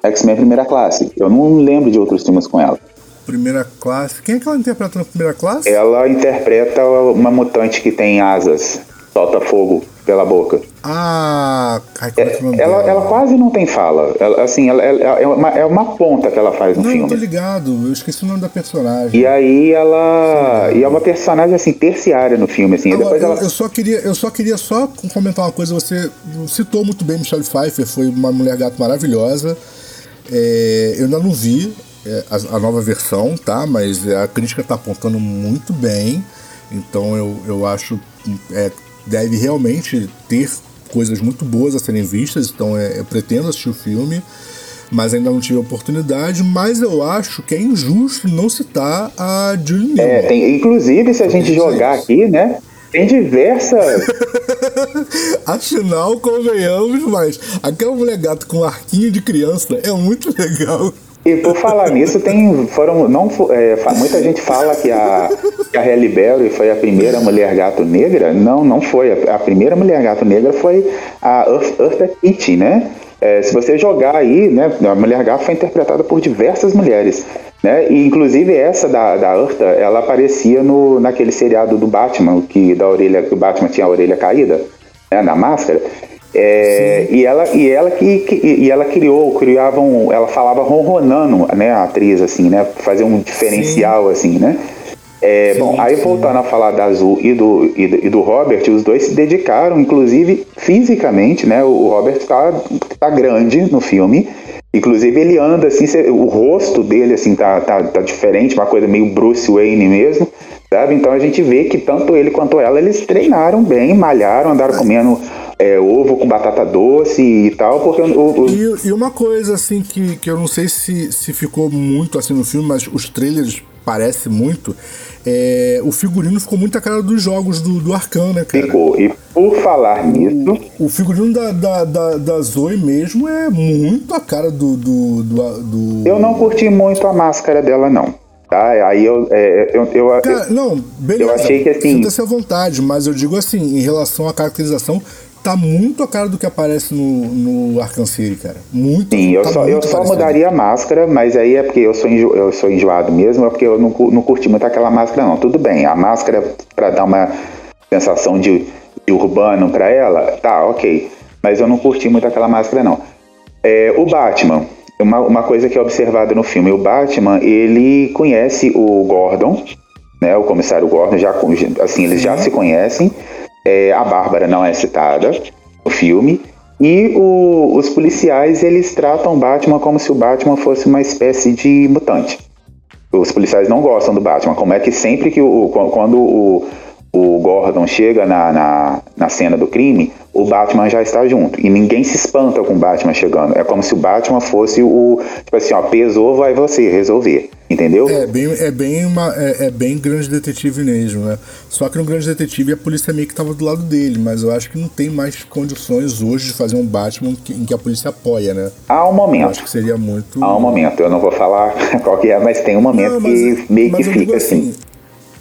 X-Men Primeira Classe. Eu não lembro de outros filmes com ela. Primeira classe. Quem é que ela interpreta na primeira classe? Ela interpreta uma mutante que tem asas, solta fogo pela boca. Ah, ai, é é Ela, ela quase não tem fala. Ela, assim, ela, ela- é, uma, é uma ponta que ela faz no Não, eu tô filme. ligado. Eu esqueci o nome da personagem. E aí ela. E é uma personagem assim, terciária no filme, assim. Agora, depois eu, ela. eu só queria, eu só queria só comentar uma coisa. Você citou muito bem Michelle Pfeiffer, foi uma mulher gato maravilhosa. É, eu ainda não vi a, a, nova versão, tá? Mas a crítica tá apontando muito bem. Então eu, eu acho é, deve realmente ter coisas muito boas a serem vistas. Então é, eu pretendo assistir o filme mas ainda não tive oportunidade. Mas eu acho que é injusto não citar a Julie Newmar. É, tem, inclusive, se a gente jogar aqui, né? Tem diversas. [LAUGHS] Afinal, convenhamos, mas aquela mulher gato com arquinho de criança é muito legal. E por falar nisso, tem foram não é, muita [LAUGHS] gente fala que a que a Halle Berry foi a primeira mulher gato negra. Não, não foi. A, a primeira mulher gato negra foi a Eartha Kitt, né? É, se você jogar aí, né, a Mulher Gato foi interpretada por diversas mulheres. Né? E inclusive essa da, da Urta, ela aparecia no, naquele seriado do Batman, que da orelha, que o Batman tinha a orelha caída, né, na máscara. É, e ela e ela que, que, e ela criou, criava um, ela falava ronronando, né, a atriz assim, né, fazer um diferencial Sim. assim, né? É, sim, bom, aí sim. voltando a falar da Azul e do, e do, e, do, Robert, os dois se dedicaram, inclusive fisicamente, né? O Robert tá, tá grande no filme. Inclusive ele anda assim, o rosto dele assim tá, tá, tá diferente, uma coisa meio Bruce Wayne mesmo, sabe? Então a gente vê que tanto ele quanto ela, eles treinaram bem, malharam, andaram comendo é, ovo com batata doce e tal, porque o, o... E, e, uma coisa assim que, que eu não sei se, se ficou muito assim no filme, mas os trailers parece muito, é, o figurino ficou muito a cara dos jogos do, do Arcan, né, cara? Ficou. E por falar nisso. O, o figurino da, da, da, da, Zoe mesmo é muito a cara do, do, do, do. Eu não curti muito a máscara dela, não. Tá? Aí eu. É, eu, eu, cara, não, beleza. Eu achei que assim. Sinta-se à vontade, mas eu digo assim, em relação à caracterização, tá muito a cara do que aparece no, no Arkham City, cara. Muito. Sim, eu tá só, eu só mudaria a máscara, mas aí é porque eu sou, enjo, eu sou enjoado mesmo, é porque eu não, não curti muito aquela máscara, não. Tudo bem, a máscara para dar uma sensação de, de urbano para ela, tá, ok. Mas eu não curti muito aquela máscara, não. É, o Batman, uma, uma coisa que é observada no filme, o Batman, ele conhece o Gordon, né, o comissário Gordon, já, assim, eles já se conhecem, é, a Bárbara não é citada no filme. E o, os policiais eles tratam o Batman como se o Batman fosse uma espécie de mutante. Os policiais não gostam do Batman. Como é que sempre que o, quando o, o Gordon chega na, na, na, cena do crime, o Batman já está junto. E ninguém se espanta com o Batman chegando. É como se o Batman fosse o. Tipo assim, ó, pesou, vai você resolver. Entendeu? É bem, é bem, uma, é, é, bem grande detetive mesmo, né? Só que no grande detetive a polícia meio que estava do lado dele, mas eu acho que não tem mais condições hoje de fazer um Batman que, em que a polícia apoia, né? Há um momento. Eu acho que seria muito. Há um momento, eu não vou falar [LAUGHS] qual que é, mas tem um momento não, mas, que meio que fica assim, assim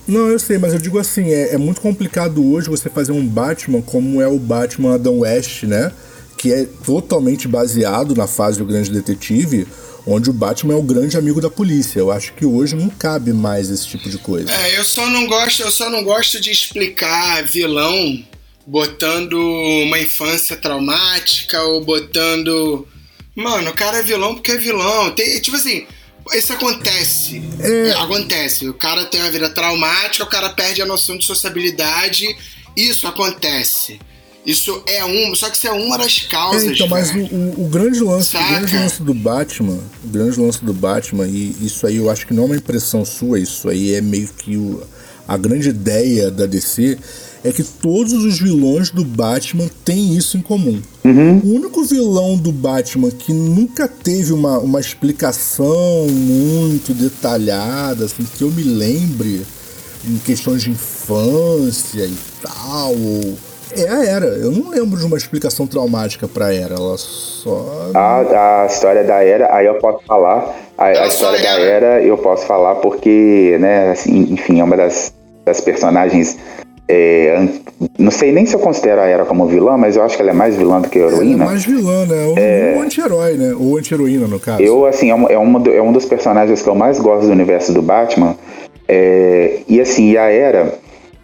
não, eu sei, mas eu digo assim, é, é, muito complicado hoje você fazer um Batman como é o Batman Adam West, né? Que é totalmente baseado na fase do Grande Detetive, onde o Batman é o grande amigo da polícia. Eu acho que hoje não cabe mais esse tipo de coisa. É, eu só não gosto, eu só não gosto de explicar vilão botando uma infância traumática ou botando. Mano, o cara é vilão porque é vilão. Tem, tipo assim, isso acontece. É... Acontece. O cara tem uma vida traumática, o cara perde a noção de sociabilidade. Isso acontece. Isso é um, só que isso é uma das causas. É, então, mas o, o, o, grande lance, o grande lance do Batman, o grande lance do Batman, e isso aí eu acho que não é uma impressão sua, isso aí é meio que o, a grande ideia da DC é que todos os vilões do Batman têm isso em comum. Uhum. O único vilão do Batman que nunca teve uma, uma explicação muito detalhada, assim, que eu me lembre, em questões de infância e tal, é a Era. Eu não lembro de uma explicação traumática pra Era. Ela só. A, a história da Era, aí eu posso falar. A, a história da Era eu posso falar porque, né, assim, enfim, é uma das, das personagens é, não sei nem se eu considero a Era como vilã, mas eu acho que ela é mais vilã do que heroína. Ela é mais vilã, né? Ou é... um anti-herói, né? Ou anti-heroína, no caso. Eu, assim, é, uma, é, uma, é um dos personagens que eu mais gosto do universo do Batman. É, e assim, a Era,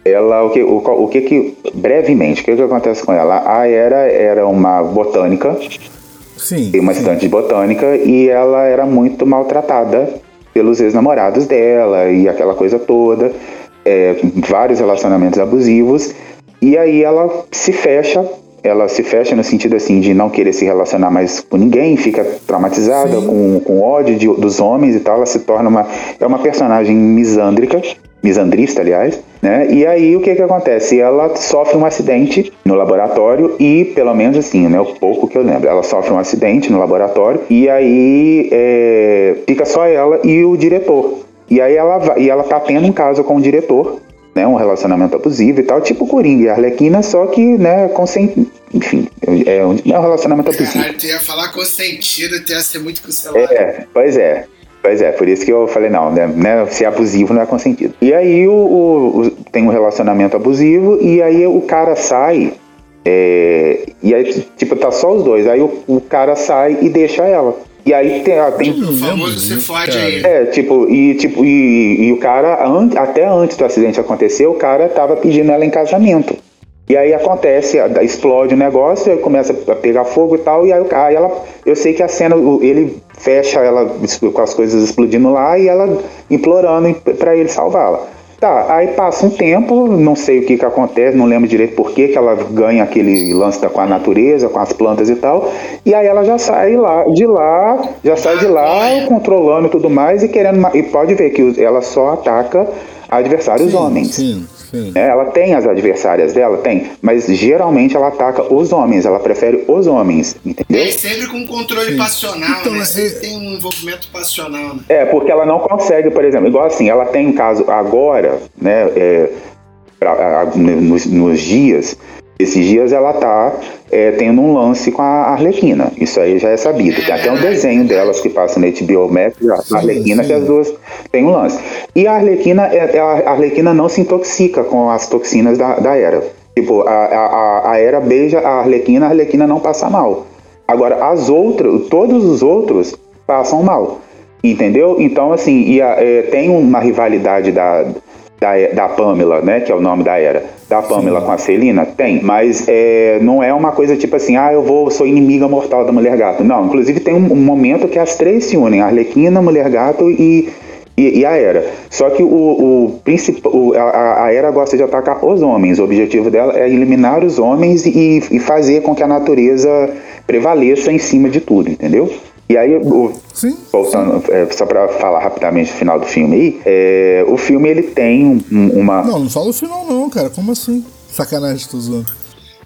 ela, o que, o, o que que, brevemente, o que que acontece com ela? A Era era uma botânica. Sim. Uma sim. estante de botânica e ela era muito maltratada pelos ex-namorados dela e aquela coisa toda é, vários relacionamentos abusivos, e aí ela se fecha ela se fecha no sentido assim de não querer se relacionar mais com ninguém, fica traumatizada, com, com ódio de, dos homens e tal. Ela se torna uma. É uma personagem misândrica, misandrista, aliás, né? E aí o que que acontece? Ela sofre um acidente no laboratório e, pelo menos assim, né? O pouco que eu lembro, ela sofre um acidente no laboratório e aí é, fica só ela e o diretor. E aí ela, vai, e ela tá tendo um caso com o diretor, né? Um relacionamento abusivo e tal, tipo Coringa e Arlequina, só que, né? Consent... Enfim, é um, é um relacionamento abusivo. Caralho, tu ia falar consentido, tu ia ser muito cancelado. É, pois é. Pois é, por isso que eu falei, não, né, né, ser abusivo não é consentido. E aí o, o- o- tem um relacionamento abusivo e aí o cara sai, é, e aí, tipo, tá só os dois. Aí o, o cara sai e deixa ela. E aí tem, ah, tem O famoso se fode cara. aí. é, tipo, e, tipo, e, e o cara, an- até antes do acidente acontecer, o cara tava pedindo ela em casamento. E aí acontece, a- explode o negócio, aí começa a pegar fogo e tal, e aí, aí ela, eu sei que a cena, ele fecha ela com as coisas explodindo lá e ela implorando pra ele salvá-la. Tá, aí passa um tempo, não sei o que que acontece, não lembro direito por que ela ganha aquele lance com a natureza, com as plantas e tal, e aí ela já sai lá, de lá, já sai de lá, controlando e tudo mais, e querendo, e pode ver que ela só ataca adversários homens. Sim, sim. É, ela tem as adversárias dela, tem, mas geralmente ela ataca os homens, ela prefere os homens, entendeu? É sempre com controle Sim. passional, Então, né? é- Sempre tem um envolvimento passional, né? É, porque ela não consegue, por exemplo, igual assim, ela tem um caso agora, né, é, pra- a- nos, nos dias, esses dias ela tá é, tendo um lance com a Arlequina, isso aí já é sabido, tem até um desenho delas que passa no HBO Max, a Arlequina, sim. que as duas têm um lance. E a Arlequina, é- é- a Arlequina não se intoxica com as toxinas da, da Era. Tipo, a, a, a- a Era beija a Arlequina, a Arlequina não passa mal. Agora, as outras, todos os outros passam mal. Entendeu? Então, assim, e a- é, tem uma rivalidade da, da, da Pamela, né? Que é o nome da era. Da Pamela com a Celina? Tem, mas é, não é uma coisa tipo assim, ah, eu vou, sou inimiga mortal da Mulher Gato. Não, inclusive tem um, um momento que as três se unem, a Arlequina, a Mulher Gato e, e, e a Era. Só que o, o principal, a, a Era gosta de atacar os homens. O objetivo dela é eliminar os homens e, e fazer com que a natureza prevaleça em cima de tudo, entendeu? E aí, o, Sim. voltando, é, só pra falar rapidamente no final do filme aí, é, o filme ele tem um- um- uma. Não, não fala o final não, cara. Como assim? Sacanagem, tô zoando.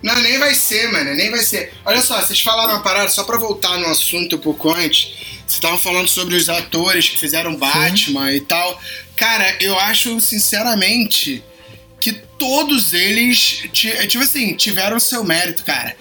Não, nem vai ser, mano, nem vai ser. Olha só, vocês falaram uma parada, só pra voltar no assunto um pouco antes, vocês estavam falando sobre os atores que fizeram Batman e tal. Cara, eu acho, sinceramente, que todos eles, ti- tipo assim, tiveram seu mérito, cara.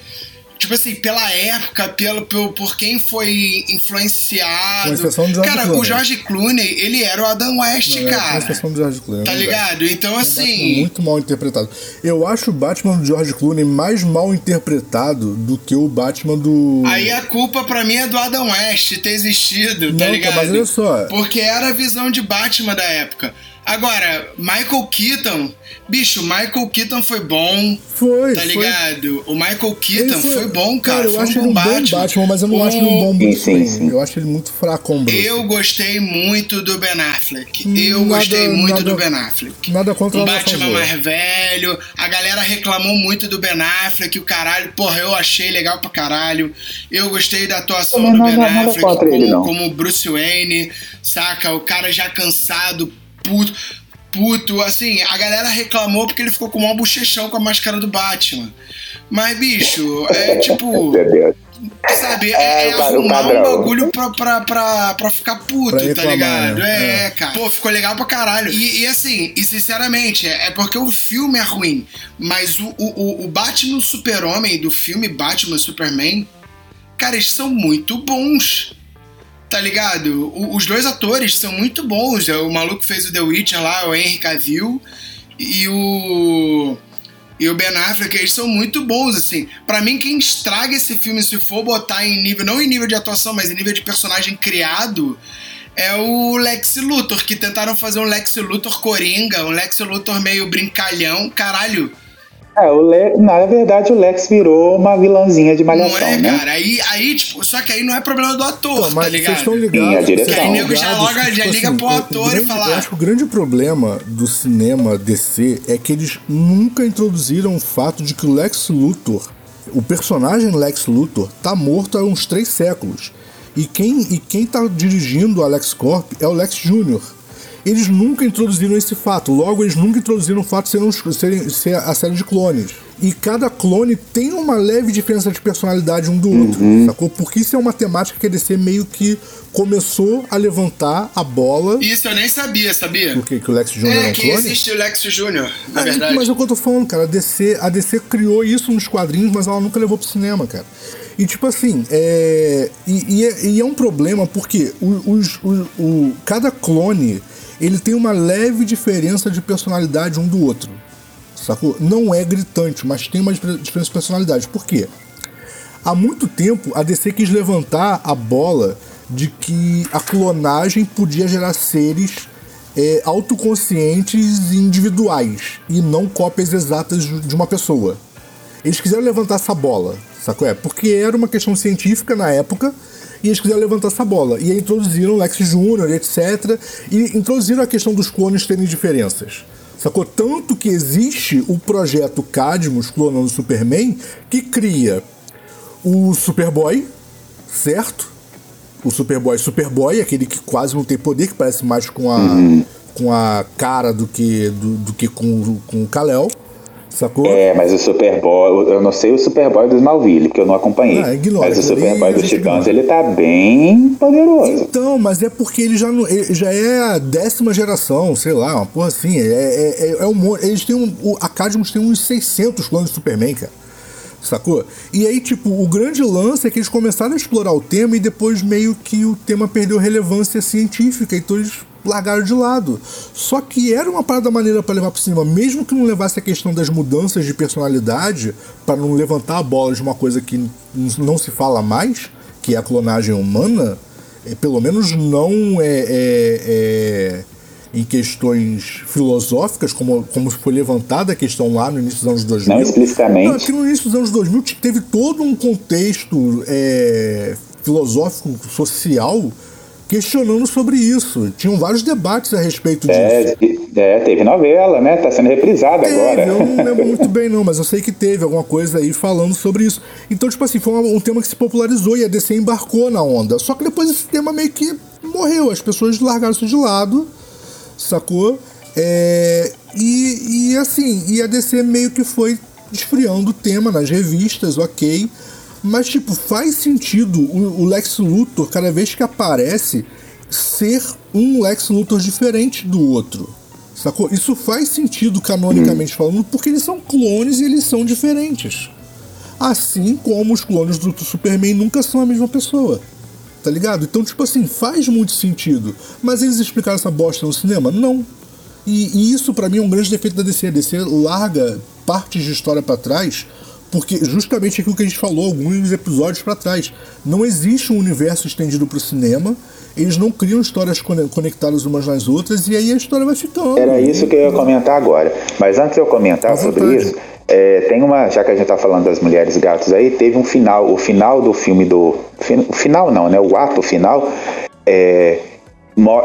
Tipo assim, pela época, pelo, pelo, por quem foi Com influenciado. George cara, Clooney. o George Clooney, ele era o Adam West, Não, cara. Com do George Clooney. Tá é verdade. ligado? Então, É um Batman assim. muito mal interpretado. Eu acho o Batman do George Clooney mais mal interpretado do que o Batman do. Aí a culpa pra mim é do Adam West ter existido, tá Não, ligado? mas olha só. Porque era a visão de Batman da época. Agora, Michael Keaton, bicho, Michael Keaton foi bom, Foi, tá foi. ligado? O Michael Ele Keaton foi, bom, cara. eu foi acho um ele bom um bom Batman. Batman, mas eu não O- acho ele um bom Bruce sim. Eu acho ele muito fraco, Bruce. Eu gostei muito do Ben Affleck. Eu Nada- gostei muito nada- do Ben Affleck. nada contra Um a Batman mais velho. A galera reclamou muito do Ben Affleck. O caralho, porra, eu achei legal pra caralho. Eu gostei da atuação Também do Ben nada Affleck contra como, ele, não. como Bruce Wayne, saca? O cara já cansado, puto. Puto, assim, a galera reclamou porque ele ficou com um bochechão com a máscara do Batman. Mas, bicho, é [LAUGHS] tipo. Deus. Sabe, É, é, é arrumar um bagulho pra, pra, pra, pra ficar puto, Pra tá ligado? né? É, cara. Pô, ficou legal pra caralho. E, e assim, e sinceramente, é, é porque o filme é ruim. Mas o, o, o- o Batman Super-Homem do filme Batman Superman, cara, eles são muito bons. Tá ligado? O- os dois atores são muito bons. É O maluco fez o The Witcher lá, o Henry Cavill, e o. E o Ben Affleck, eles são muito bons, assim. Pra mim, quem estraga esse filme, se for botar em nível, não em nível de atuação, mas em nível de personagem criado, é o Lex Luthor, que tentaram fazer um Lex Luthor coringa, um Lex Luthor meio brincalhão. Caralho, É, o Le... Na verdade, o Lex virou uma vilãzinha de não malhação, é, né? cara? Aí, aí, tipo, só que aí não é problema do ator, tá mas vocês ligado? estão ligados. Sim, a vocês direção. aí nego já loga- que, já tipo liga assim, pro o- o ator e grande- fala- Eu acho que o grande problema do cinema DC é que eles nunca introduziram o fato de que o Lex Luthor O personagem Lex Luthor tá morto há uns três séculos. E quem, e quem tá dirigindo a Lex Corp é o Lex Jr. Eles nunca introduziram esse fato, logo eles nunca introduziram o fato de serem, serem, ser a série de clones. E cada clone tem uma leve diferença de personalidade um do outro, Uhum. sacou? Porque isso é uma temática que a DC meio que começou a levantar a bola. Isso eu nem sabia, sabia? Por quê? Que o Lex Jr. é, É, um que clone? existe o Lex Jr., na Ah, verdade. Mas é o que eu tô falando, cara. A DC, a DC criou isso nos quadrinhos, mas ela nunca levou pro cinema, cara. E tipo assim, é. E, e é, e é um problema porque o- os, o, o- cada clone ele tem uma leve diferença de personalidade um do outro. Sacou? Não é gritante, mas tem uma diferença de personalidade. Por quê? Há muito tempo a DC quis levantar a bola de que a clonagem podia gerar seres é, autoconscientes e individuais e não cópias exatas de uma pessoa. Eles quiseram levantar essa bola, sacou? É, porque era uma questão científica na época e eles quiseram levantar essa bola. E aí introduziram o Lex Jr., etc. E introduziram a questão dos clones terem diferenças. Sacou? Tanto que existe o projeto Cadmus clonando Superman que cria o Superboy, certo? O Superboy Superboy, aquele que quase não tem poder, que parece mais com a, com a cara do que, do, do que com, com o Kal-El, sacou? É, mas o Superboy, eu não sei o Superboy do Smallville, porque eu não acompanhei. Ah, ignora, mas o Superboy gente Titãs, ignora. ele tá bem poderoso. Então, mas é porque ele já, não, ele já é a décima geração, sei lá, uma porra assim. É, é, é, é um monte. Eles têm um. O, a Cadmus tem uns 600 clones de Superman, cara. Sacou? E aí, tipo, o grande lance é que eles começaram a explorar o tema e depois meio que o tema perdeu relevância científica, então eles largaram de lado. Só que era uma parada maneira pra levar pro cinema, mesmo que não levasse a questão das mudanças de personalidade, pra não levantar a bola de uma coisa que não se fala mais, que é a clonagem humana, é, pelo menos não é, é- é em questões filosóficas, como, como foi levantada a questão lá no início dos anos 2000. Não explicitamente. Não, aqui no início dos anos 2000 te- teve todo um contexto é, filosófico, social, questionando sobre isso. Tinham vários debates a respeito disso. É, é, teve novela, né? Tá sendo reprisada Teve, agora. eu não lembro [LAUGHS] muito bem não, mas eu sei que teve alguma coisa aí falando sobre isso. Então, tipo assim, foi um, um tema que se popularizou e a DC embarcou na onda. Só que depois esse tema meio que morreu, as pessoas largaram isso de lado, sacou? É, e, e assim, e a DC meio que foi esfriando o tema nas revistas, ok. Mas, tipo, faz sentido o, Lex Luthor, cada vez que aparece, ser um Lex Luthor diferente do outro. Sacou? Isso faz sentido canonicamente falando, porque eles são clones e eles são diferentes. Assim como os clones do Superman nunca são a mesma pessoa. Tá ligado? Então, tipo assim, faz muito sentido. Mas eles explicaram essa bosta no cinema? Não. E, e isso pra mim é um grande defeito da DC. A DC larga partes de história pra trás, porque justamente aquilo que a gente falou alguns episódios pra trás. Não existe um universo estendido pro cinema. Eles não criam histórias cone- conectadas umas nas outras e aí a história vai ficando. Era isso que eu ia comentar agora. Mas antes de eu comentar sobre isso, é, tem uma. Já que a gente tá falando das mulheres gatos aí, teve um final. O final do filme do. fin- O final não, né? O ato final. é,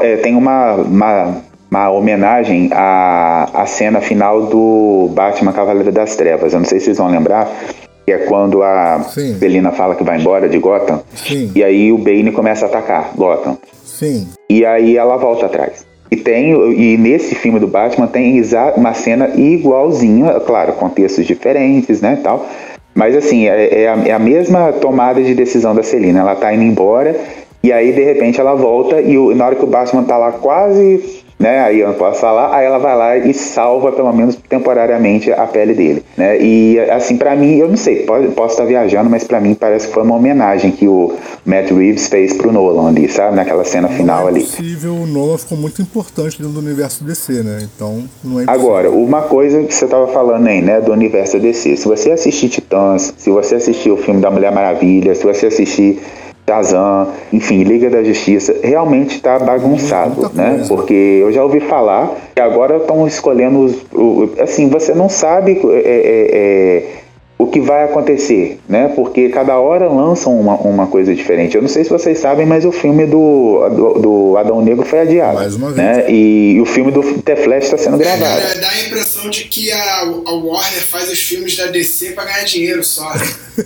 é, tem uma, uma, uma homenagem à, à cena final do Batman Cavaleiro das Trevas. Eu não sei se vocês vão lembrar. Que é quando a Sim. Selina fala que vai embora de Gotham. Sim. E aí o Bane começa a atacar Gotham. Sim. E aí ela volta atrás. E tem e nesse filme do Batman tem uma cena igualzinha, claro, contextos diferentes, né, tal. Mas assim, é, é a, é a mesma tomada de decisão da Celina. Ela tá indo embora e aí de repente ela volta e o- na hora que o Batman tá lá quase, né, aí eu não posso falar, aí ela vai lá e salva pelo menos temporariamente a pele dele, né? E assim pra mim, eu não sei, pode- posso estar viajando, mas pra mim parece que foi uma homenagem que o Matt Reeves fez pro Nolan ali, sabe, naquela cena final não é ali. possível, o Nolan ficou muito importante dentro do universo DC, né? Então, não é impossível. Agora, uma coisa que você estava falando aí, né, do universo DC. Se você assistir Titãs, se você assistir o filme da Mulher Maravilha, se você assistir Shazam, enfim, Liga da Justiça, realmente está bagunçado, né? Porque eu já ouvi falar que agora estão escolhendo os. o- assim, você não sabe. é, é, é, o que vai acontecer, né? Porque cada hora lançam uma, uma coisa diferente. Eu não sei se vocês sabem, mas o filme do, do, do Adão Negro foi adiado. Mais uma vez. Né? E, e o filme do The Flash está sendo gravado. É, dá a impressão de que a, a Warner faz os filmes da DC pra ganhar dinheiro só. né? [LAUGHS]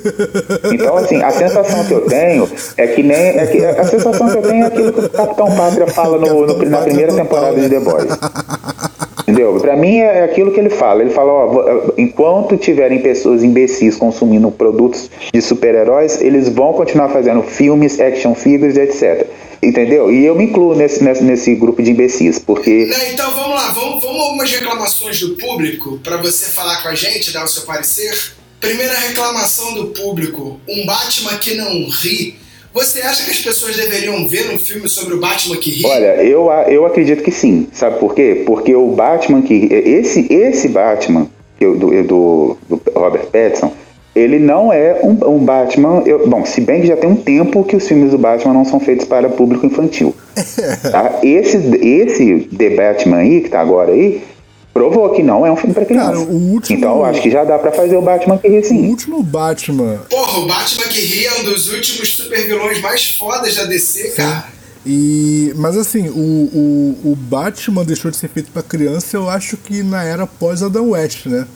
Então, assim, a sensação que eu tenho é que nem. É que, a sensação que eu tenho é aquilo que o Capitão Pátria fala no, no- na primeira temporada de The Boys. [LAUGHS] Entendeu? Pra mim é aquilo que ele fala. Ele fala, ó, vo- enquanto tiverem pessoas imbecis consumindo produtos de super-heróis, eles vão continuar fazendo filmes, action figures, etc. Entendeu? E eu me incluo nesse, nesse, nesse grupo de imbecis, porque então vamos lá, vamos, vamos algumas reclamações do público pra você falar com a gente, dar o seu parecer. Primeira reclamação do público: um Batman que não ri. Você acha que as pessoas deveriam ver um filme sobre o Batman que ri? Olha, eu, eu acredito que sim. Sabe por quê? Porque o Batman que. Esse, esse Batman do, do, do Robert Pattinson, ele não é um, um Batman. eu- bom, se bem que já tem um tempo que os filmes do Batman não são feitos para público infantil. [LAUGHS] Tá? Esse, esse The Batman aí, que tá agora aí, provou que não é um filme para criança. Cara, o último- Então eu acho que já dá para fazer o Batman que ri O sim. último Batman. Porra, o Batman que ri é um dos últimos super vilões mais fodas da DC, cara. E, mas assim, o, o, o Batman deixou de ser feito pra criança, eu acho que na era pós Adam West, né?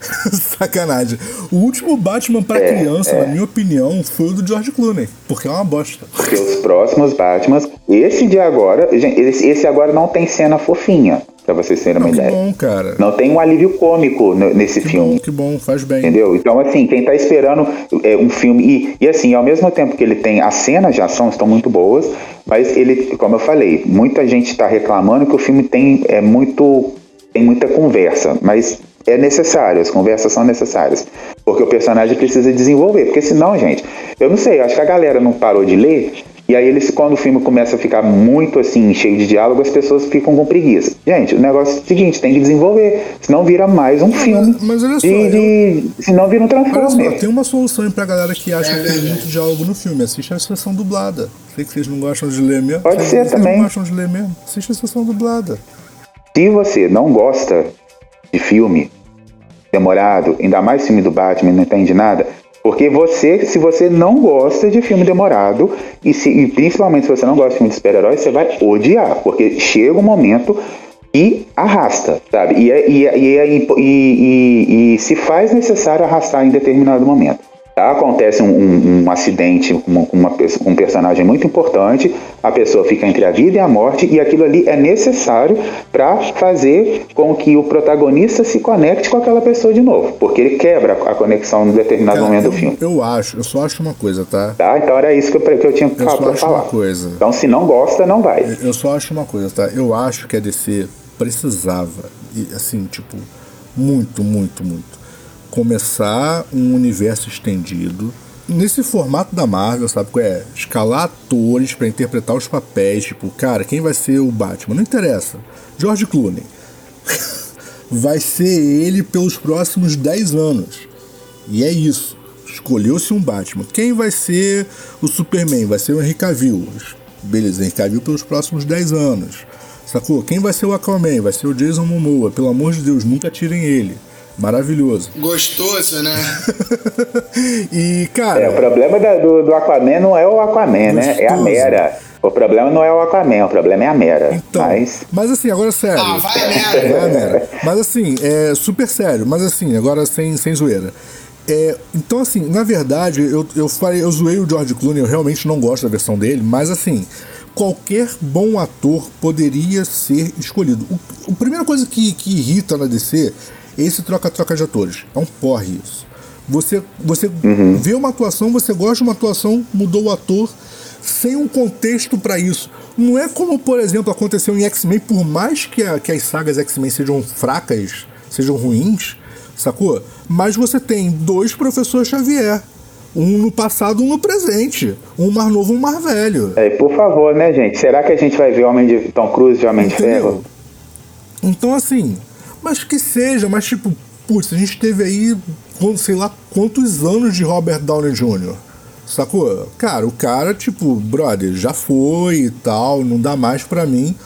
[LAUGHS] Sacanagem. O último Batman pra É, criança, na minha opinião, foi o do George Clooney, porque é uma bosta. Porque os próximos Batmans, esse de agora, gente, esse, agora não tem cena fofinha, pra vocês terem uma Não, que ideia. bom, cara. Não tem um alívio cômico nesse Que filme. bom, que bom, faz bem. Entendeu? Então, assim, quem tá esperando é, um filme. E, e, assim, ao mesmo tempo que ele tem. As cenas de ação estão muito boas, mas ele, como eu falei, muita gente tá reclamando que o filme tem é muito. tem muita conversa. Mas é necessário, as conversas são necessárias. Porque o personagem precisa desenvolver. Porque senão, gente, eu não sei, acho que a galera não parou de ler. E aí eles, quando o filme começa a ficar muito assim, cheio de diálogo, as pessoas ficam com preguiça. Gente, o negócio é o seguinte, tem que desenvolver. Senão vira mais um filme. mas olha só, de, de- senão vira um Olha só, Transformer. tem uma solução aí pra galera que acha É que tem muito diálogo no filme. Assiste a sessão dublada. Sei que vocês não gostam de ler mesmo. Pode Vocês- ser vocês também. não gostam de ler mesmo. Assiste a sessão dublada. Se você não gosta de filme demorado, ainda mais filme do Batman, não entende nada, porque você, se você não gosta de filme demorado, e, se- e principalmente se você não gosta de filme de super-heróis, você vai odiar, porque chega um momento e arrasta, sabe? E, é- é- é e- e- e se faz necessário arrastar em determinado momento. Acontece um, um- um acidente com uma, uma um personagem muito importante, a pessoa fica entre a vida e a morte, e aquilo ali é necessário para fazer com que o protagonista se conecte com aquela pessoa de novo, porque ele quebra a conexão em determinado Cara, momento eu, do filme. eu acho, eu só acho uma coisa, tá? Tá? Então era isso que eu, que eu tinha Eu só para acho falar. uma coisa. Então se não gosta, não vai. Eu só acho uma coisa, tá? Eu acho que a DC precisava, e, assim, tipo, muito, muito, muito, começar um universo estendido nesse formato da Marvel, sabe é? Escalar atores pra interpretar os papéis, tipo, cara, quem vai ser o Batman? Não interessa. George Clooney. [LAUGHS] vai ser ele pelos próximos 10 anos. E é isso. Escolheu-se um Batman. Quem vai ser o Superman? Vai ser o Henry Cavill. Beleza, Henry Cavill pelos próximos 10 anos. Sacou? Quem vai ser o Aquaman? Vai ser o Jason Momoa. Pelo amor de Deus, nunca tirem ele. Maravilhoso. Gostoso, né? [LAUGHS] e, cara. É, o problema da- do, do Aquaman não é o Aquaman, né? É a Gostoso. Mera. O problema não é o Aquaman, o problema é a Mera. Então, Mas mas assim, agora sério. Ah, vai a merda. Vai a merda. Mas assim, é super sério, mas assim, agora sem, sem zoeira. É, então, assim, na verdade, eu, eu, falei, eu zoei o George Clooney, eu realmente não gosto da versão dele, mas assim, qualquer bom ator poderia ser escolhido. O, a primeira coisa que, que irrita na DC é esse troca-troca de atores. É um porre isso. Você, você vê uma atuação, você gosta de uma atuação, mudou o ator, sem um contexto pra isso. Não é como, por exemplo, aconteceu em X-Men, por mais que, a- que as sagas X-Men sejam fracas, sejam ruins, sacou? Mas você tem dois professores Xavier. Um no passado, um no presente. Um mais novo, um mais velho. É, por favor, né, gente? Será que a gente vai ver Homem de Tom Cruise de Homem de Entendeu? Ferro? Então, assim, mas que seja, mas tipo, putz, a gente teve aí, sei lá, quantos anos de Robert Downey Jr., sacou? Cara, o cara, tipo, brother, já foi e tal, não dá mais pra mim,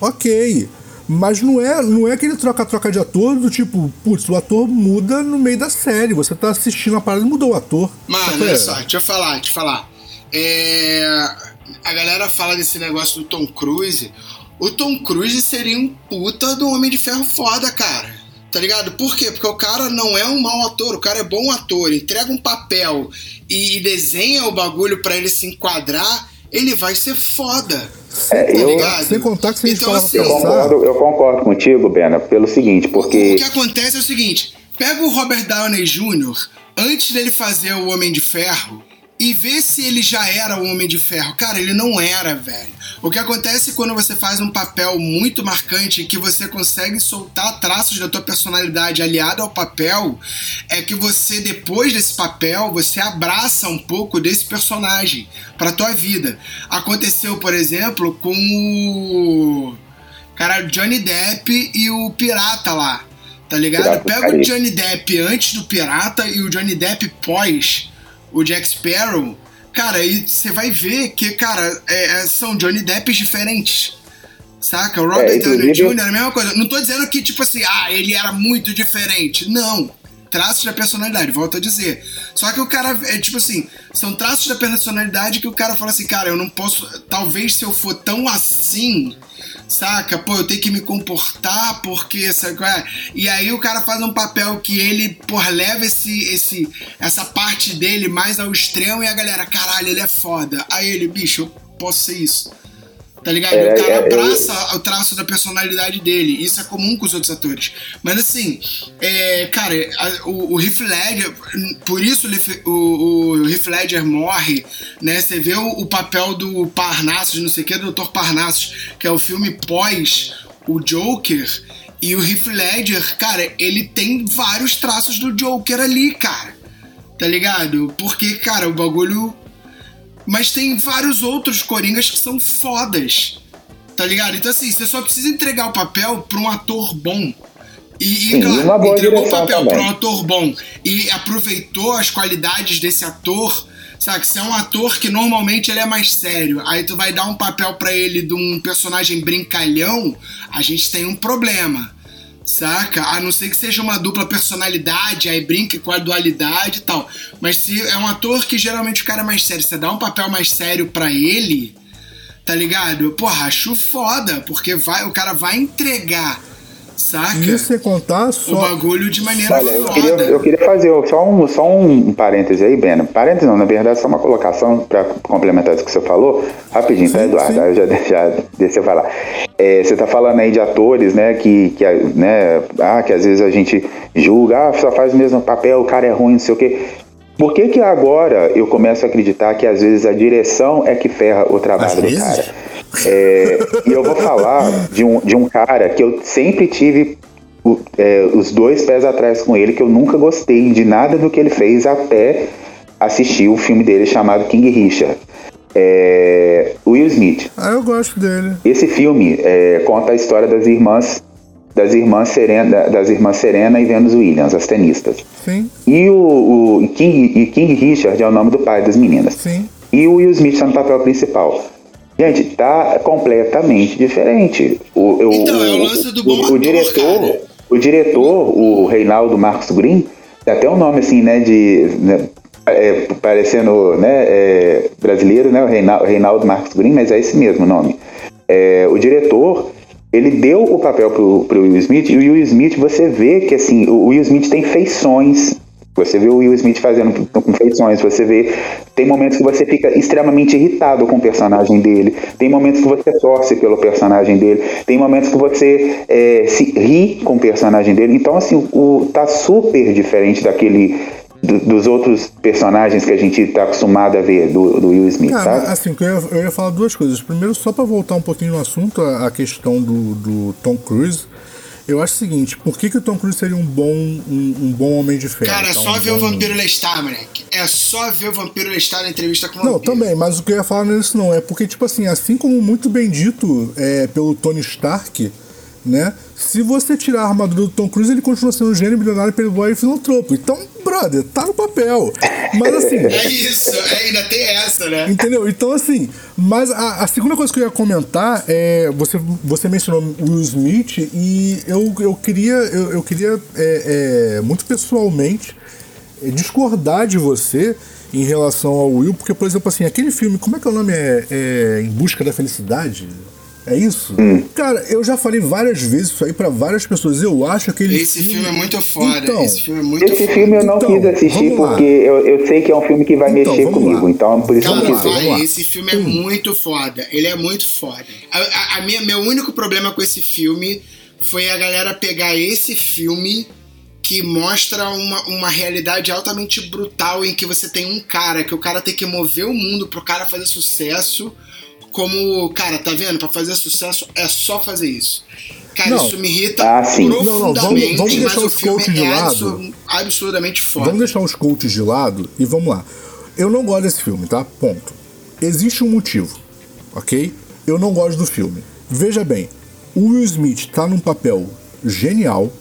ok. Mas não é, não é aquele troca-troca de ator do tipo, putz, o ator muda no meio da série. Você tá assistindo a parada e mudou o ator. Mano, olha só, deixa eu falar, deixa eu falar. É, a galera fala desse negócio do Tom Cruise. O Tom Cruise seria um puta do Homem de Ferro foda, cara. Tá ligado? Por quê? Porque o cara não é um mau ator, o cara é bom ator, entrega um papel e, desenha o bagulho para ele se enquadrar, ele vai ser foda. É, tá eu, ligado? Sem contar que gente Então, assim, eu, concordo, eu concordo contigo, Bena, pelo seguinte, porque. O que acontece é o seguinte: pega o Robert Downey Jr., antes dele fazer o Homem de Ferro, e vê se ele já era o Homem de Ferro. Cara, ele não era, velho. O que acontece quando você faz um papel muito marcante que você consegue soltar traços da tua personalidade aliado ao papel, é que você, depois desse papel, você abraça um pouco desse personagem pra tua vida. Aconteceu, por exemplo, com o. Cara, Johnny Depp e o Pirata lá. Tá ligado? Pirata Pega o. Johnny Depp antes do Pirata e o Johnny Depp pós o Jack Sparrow. Cara, aí você vai ver que, cara, é- é- são Johnny Depps diferentes. Saca? O Robert É, Downey Jr. é a mesma coisa. Não tô dizendo que, tipo assim, ah, ele era muito diferente. Não. Traços da personalidade, volto a dizer. Só que o cara, é tipo assim, são traços da personalidade que o cara fala assim, cara, eu não posso. Talvez se eu for tão assim, saca? Pô, eu tenho que me comportar porque, é? E aí o cara faz um papel que ele, por leva esse, esse, essa parte dele mais ao extremo e a galera, caralho, ele é foda. Aí ele, bicho, eu posso ser isso. Tá ligado? É, o cara é, é, abraça o traço da personalidade dele. Isso é comum com os outros atores. Mas assim, é, cara, a- o, o Heath Ledger, por isso o, o, o Heath Ledger morre, né? Você vê o, o papel do Parnassus, não sei o que, do Dr. Parnassus, que é o filme pós o Joker. E o Heath Ledger, cara, ele tem vários traços do Joker ali, cara. Tá ligado? Porque, cara, o bagulho mas tem vários outros Coringas que são fodas. Tá ligado? Então, assim, você só precisa entregar o papel pra um ator bom. E, e, Sim, claro, uma boa entregou o papel também. pra um ator bom e aproveitou as qualidades desse ator. Sabe, se é um ator que normalmente ele é mais sério, aí tu vai dar um papel pra ele de um personagem brincalhão, a gente tem um problema. Saca? A não ser que seja uma dupla personalidade, aí brinque com a dualidade e tal. Mas se é um ator que geralmente o cara é mais sério, você dá um papel mais sério pra ele, tá ligado? Porra, acho foda, porque vai, o cara vai entregar, saca? E sem contar O só. bagulho de maneira Olha, eu queria, eu queria fazer só um, só um parêntese aí, Bena. Parêntese não, na verdade, só uma colocação para complementar isso que você falou. Rapidinho, tá, Sim, Eduardo? sim. Aí eu já, já deixa eu falar. É, você tá falando aí de atores, né, que, que, né, ah, que às vezes a gente julga, ah, só faz o mesmo papel, o cara é ruim, não sei o quê. Por que que agora eu começo a acreditar que às vezes a direção é que ferra o trabalho Às do vezes? cara? É, e eu vou falar de um, de um cara que eu sempre tive o- é, os dois pés atrás com ele, que eu nunca gostei de nada do que ele fez até assistir o filme dele chamado King Richard. É, Will Smith. Ah, eu gosto dele. Esse filme é, conta a história das irmãs das irmãs Serena, das irmãs Serena e Venus Williams, as tenistas. Sim, E o, o King, e King Richard é o nome do pai das meninas. sim. E o Will Smith está no papel principal. Gente, tá completamente diferente. O, o- Então, é o lance do bom o, o diretor, cara. o diretor, o Reinaldo Marcos Green, tem até um nome assim, né, de né, é, parecendo, né, é, brasileiro, né, o Reinaldo, Reinaldo Marcos Green, mas é esse mesmo nome. É, o diretor, ele deu o papel pro, pro Will Smith e o Will Smith, você vê que assim, o Will Smith tem feições você vê o Will Smith fazendo com feições, você vê. Tem momentos que você fica extremamente irritado com o personagem dele, tem momentos que você torce pelo personagem dele, tem momentos que você é, se ri com o personagem dele. Então, assim, o, tá super diferente daquele. Do- dos outros personagens que a gente tá acostumado a ver do, do Will Smith, Cara, tá? assim, que eu ia, eu ia falar duas coisas. Primeiro, só pra voltar um pouquinho no assunto, a, a questão do, do Tom Cruise. Eu acho o seguinte, por que, que o Tom Cruise seria um bom, um, um bom homem de ferro? Cara, é tá? só Um ver o bom- Vampiro Lestat, moleque. É só ver o Vampiro Lestat na entrevista com o Não, Vampiro. também, mas o que eu ia falar nisso não é porque, tipo assim, assim como muito bem dito é, pelo Tony Stark, né? Se você tirar a armadura do Tom Cruise, ele continua sendo um gênio, bilionário, playboy e filantropo. Então, brother, tá no papel. Mas assim. [LAUGHS] É isso, é, ainda tem essa, né? Entendeu? Então, assim, mas a, a, segunda coisa que eu ia comentar é. Você, você mencionou o Will Smith e eu, eu queria, eu, eu queria é, é, muito pessoalmente discordar de você em relação ao Will, porque, por exemplo, assim, aquele filme, como é que é o nome? É, é Em Busca da Felicidade? É isso? Hum. Cara, eu já falei várias vezes isso aí pra várias pessoas. Eu acho que ele. Esse filme, é muito foda. Então, esse filme é muito Esse foda. filme eu não Então, quis assistir porque eu, eu sei que é um filme que vai Então, mexer comigo. lá. Então, por isso eu Cara, não quis vai, esse filme é Hum. muito foda. Ele é muito foda. A, a- a minha, meu único problema com esse filme foi a galera pegar esse filme que mostra uma, uma realidade altamente brutal em que você tem um cara, que o cara tem que mover o mundo pro cara fazer sucesso. Como, cara, tá vendo? Pra fazer sucesso é só fazer isso. Cara, Não. isso me irrita Ah, sim. Não, não, vamos- profundamente, vamos deixar os coaches de é lado. absur- absurdamente foda. Vamos deixar os coaches de lado e vamos lá. Eu não gosto desse filme, tá? Ponto. Existe um motivo, ok? Eu não gosto do filme. Veja bem, o Will Smith tá num papel genial,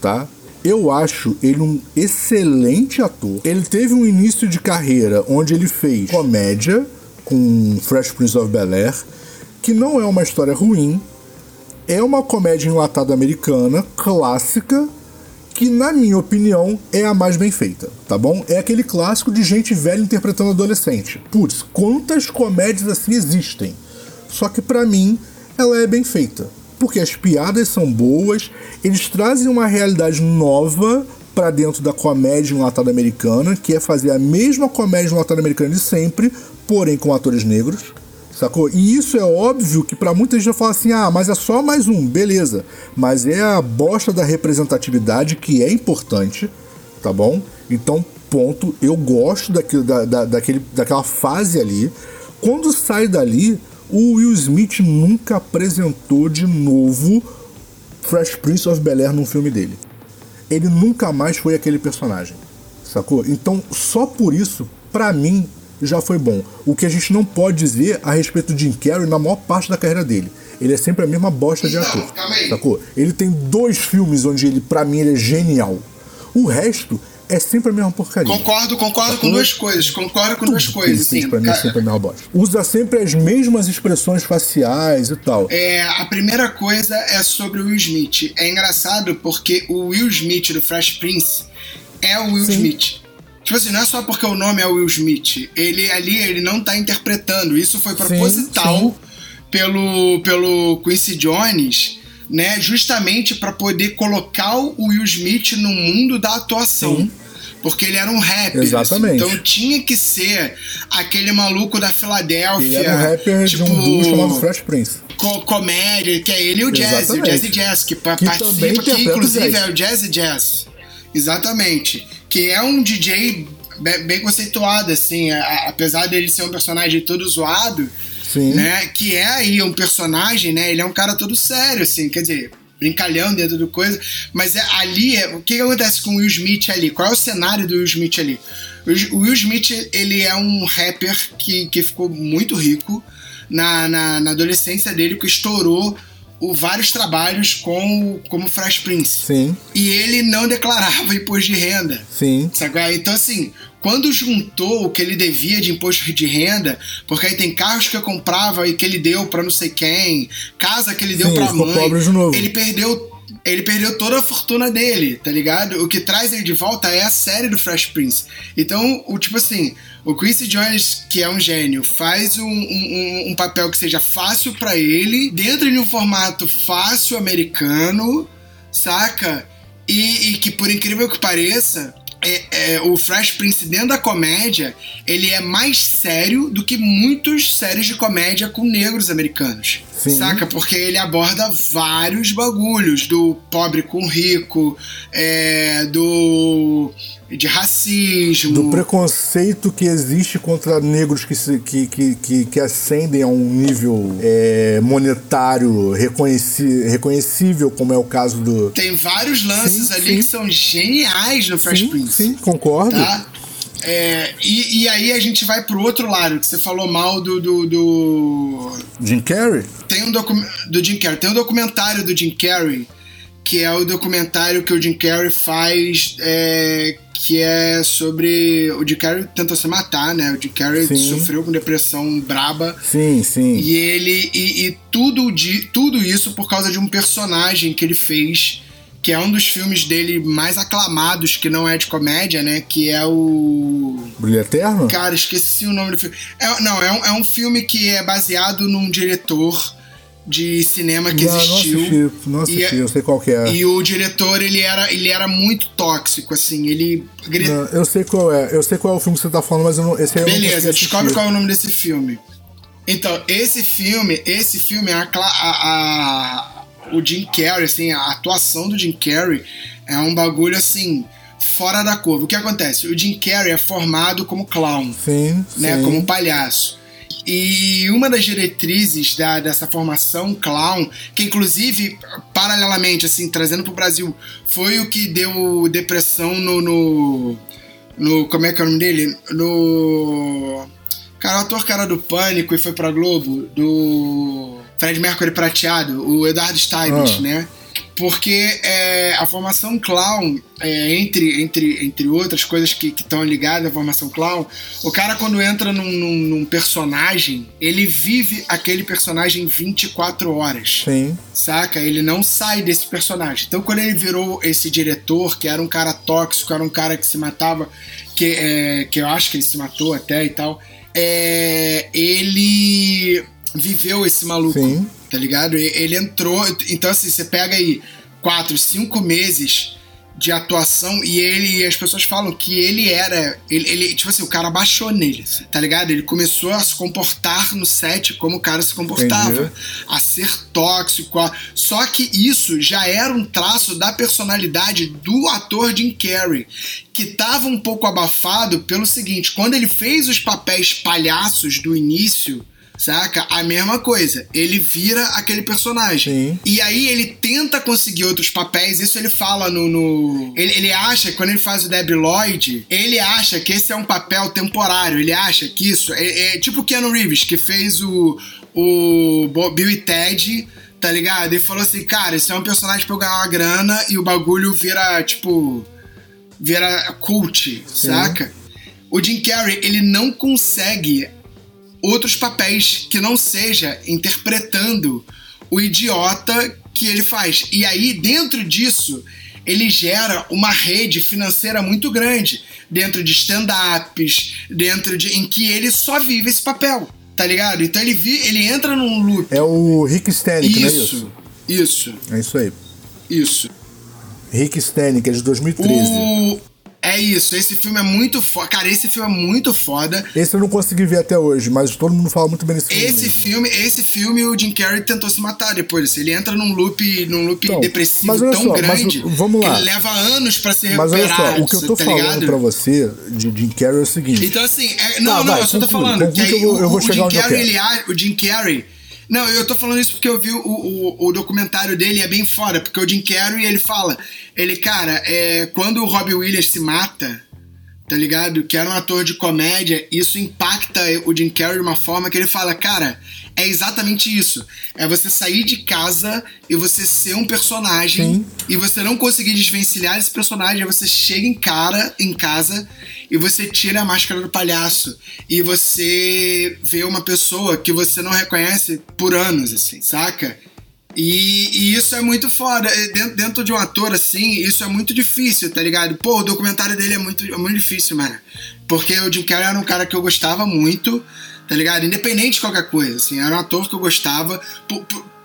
tá? Eu acho ele um excelente ator. Ele teve um início de carreira onde ele fez comédia com Fresh Prince of Bel-Air, que não é uma história ruim, é uma comédia enlatada americana, clássica, que na minha opinião é a mais bem feita, tá bom? É aquele clássico de gente velha interpretando adolescente. Putz, quantas comédias assim existem? Só que pra mim ela é bem feita, porque as piadas são boas, eles trazem uma realidade nova pra dentro da comédia enlatada americana, que é fazer a mesma comédia enlatada americana de sempre, porém com atores negros. Sacou? E isso é óbvio que pra muita gente vai falar assim: ah, mas é só mais um, beleza. Mas é a bosta da representatividade que é importante, tá bom? Então, ponto. Eu gosto daquilo, da, da, daquele, daquela fase ali. Quando sai dali, o Will Smith nunca apresentou de novo Fresh Prince of Bel Air num filme dele. Ele nunca mais foi aquele personagem, sacou? Então, só por isso, pra mim, já foi bom. O que a gente não pode dizer a respeito do Jim Carrey na maior parte da carreira dele. Ele é sempre a mesma bosta de ator, calma aí. sacou? Ele tem dois filmes onde ele, pra mim, ele é genial. O resto é sempre a mesma porcaria. Concordo, concordo com duas coisas. Concordo com duas Tudo que coisas. Assim, pra mim é sempre a mesma bosta. Usa sempre as mesmas expressões faciais e tal. É, a primeira coisa é sobre o Will Smith. É engraçado porque o Will Smith do Fresh Prince é o Will Sim. Smith. Tipo assim, não é só porque o nome é Will Smith. Ele ali, ele não tá interpretando. Isso foi proposital sim. pelo pelo Quincy Jones, né? Justamente para poder colocar o Will Smith no mundo da atuação. Sim. Porque ele era um rapper. Exatamente. Então tinha que ser aquele maluco da Filadélfia. Ele era um rapper tipo, de um duo chamado Fresh Prince. co- comédia, que é ele e o Jazz, o. Jazz e Jazz, que, Que participa, que inclusive jazz. é o Jazz e Jazz. Exatamente. Que é um DJ be- bem conceituado, assim, apesar dele ser um personagem todo zoado, Sim. né? Que é aí um personagem, né? Ele é um cara todo sério, assim, quer dizer, brincalhão dentro do coisa, mas é, ali, é, o que, que acontece com o Will Smith ali? Qual é o cenário do Will Smith ali? O Will- o Will Smith, ele é um rapper que, que ficou muito rico na, na, na adolescência dele, que estourou o, vários trabalhos com, como Fresh Prince. Sim, E ele não declarava imposto de renda. sim. Sabe? Então, assim, quando juntou o que ele devia de imposto de renda, porque aí tem carros que eu comprava e que ele deu pra não sei quem, casa que ele deu Sim, pra ficou mãe, ele perdeu. Ele perdeu toda a fortuna dele, tá ligado? O que traz ele de volta é a série do Fresh Prince. Então, o tipo assim, o Quincy Jones, que é um gênio, faz um, um- um- papel que seja fácil pra ele, dentro de um formato fácil americano, saca? E, e que por incrível que pareça, é, é, o Fresh Prince dentro da comédia, ele é mais sério do que muitas séries de comédia com negros americanos. Sim. Saca? Porque ele aborda vários bagulhos, do pobre com rico, é, do de racismo. Do preconceito que existe contra negros que, se- que, que, que, que ascendem a um nível é, monetário reconheci, reconhecível, como é o caso do. Tem vários lances Sim, ali sim. que são geniais no Fresh Prince. sim, concordo. Tá? É, e, e, aí a gente vai pro outro lado, que você falou mal do. do, do... Jim Carrey? Tem um docu... do Jim Carrey. Tem um documentário do Jim Carrey, que é o documentário que o Jim Carrey faz. É, que é sobre. O Jim Carrey tentou se matar, né? O Jim Carrey sim. sofreu com depressão braba. Sim, sim. E ele. E, e tudo, de, tudo isso por causa de um personagem que ele fez que é um dos filmes dele mais aclamados, que não é de comédia, né? Que é o. Brilho Eterno? Cara, esqueci o nome do filme. É, não, é um, é um filme que é baseado num diretor de cinema que não, existiu. Não assisti, não assisti, e, eu sei qual que é. E o diretor, ele era, ele era muito tóxico, assim, ele... Não, eu sei qual é, eu sei qual é o filme que você tá falando, mas eu não, esse aí Beleza, descobre qual é o nome desse filme. Então, esse filme, esse filme, a, a, a o Jim Carrey, assim, a atuação do Jim Carrey é um bagulho assim fora da curva. O que acontece? O Jim Carrey é formado como clown, sim, né, sim. como palhaço. E uma das diretrizes da, dessa formação clown, que inclusive, paralelamente, assim, trazendo para o Brasil, foi o que deu depressão no, no, no. Como é que é o nome dele? No. Cara, o ator cara do Pânico e foi pra Globo, do. Fred Mercury prateado, o Eduardo Steibert, ah. né? Porque é, a formação clown, é, entre, entre, entre outras coisas que estão ligadas à formação clown, o cara quando entra num, num, num, personagem, ele vive aquele personagem 24 horas. Sim. Saca? Ele não sai desse personagem. Então quando ele virou esse diretor, que era um cara tóxico, era um cara que se matava, que, é, que eu acho que ele se matou até e tal, é, ele viveu esse maluco, Sim. tá ligado? Ele entrou. Então, assim, você pega aí quatro, cinco meses de atuação e ele e as pessoas falam que ele era ele, ele, tipo assim o cara baixou nele tá ligado ele começou a se comportar no set como o cara se comportava Entendi. a ser tóxico a... só que isso já era um traço da personalidade do ator Jim Carrey que tava um pouco abafado pelo seguinte quando ele fez os papéis palhaços do início Saca? A mesma coisa. Ele vira aquele personagem. Sim. E aí ele tenta conseguir outros papéis. Isso ele fala no. no... Ele, ele acha, quando ele faz o Debbie Lloyd, ele acha que esse é um papel temporário. Ele acha que isso. É, é tipo o Keanu Reeves, que fez o, o Bill e Ted tá ligado? E falou assim, cara, esse é um personagem pra eu ganhar uma grana e o bagulho vira, tipo, vira cult, Sim. saca? O Jim Carrey, ele não consegue outros papéis que não seja interpretando o idiota que ele faz. E aí, dentro disso, ele gera uma rede financeira muito grande dentro de stand-ups, dentro de em que ele só vive esse papel, tá ligado? Então ele vi, ele entra num loop. É o Rick Stanley, não é isso? Isso. É isso aí. Isso. Rick Stanley, que é de 2013. O é isso, esse filme é muito foda. Cara, esse filme é muito foda. Esse eu não consegui ver até hoje, mas todo mundo fala muito bem desse filme. Esse filme, esse filme, o Jim Carrey tentou se matar depois. Ele entra num loop, num loop então, depressivo tão só, grande mas, vamos lá. que leva anos para se recuperar. Mas olha só, o que eu tô tá falando ligado? pra você de Jim Carrey é o seguinte. Então, assim, é, não, tá, não, vai, eu só tô falando que eu vou, eu vou o, chegar Jim Carrey, ele, o Jim Carrey não, eu tô falando isso porque eu vi o, o, o, documentário dele é bem fora, porque o Jim Carrey, ele fala, ele, cara, é, quando o Robbie Williams se mata, tá ligado? Que era um ator de comédia, isso impacta o Jim Carrey de uma forma que ele fala, cara, é exatamente isso. É você sair de casa e você ser um personagem Sim. e você não conseguir desvencilhar esse personagem, aí você chega em cara, em casa e você tira a máscara do palhaço e você vê uma pessoa que você não reconhece por anos, assim, saca? E, e, isso é muito foda. É, dentro, dentro, de um ator, assim, isso é muito difícil, tá ligado? Pô, o documentário dele é muito, é muito difícil, mano. Porque o Jim Carrey era um cara que eu gostava muito, tá ligado? Independente de qualquer coisa, assim. Era um ator que eu gostava,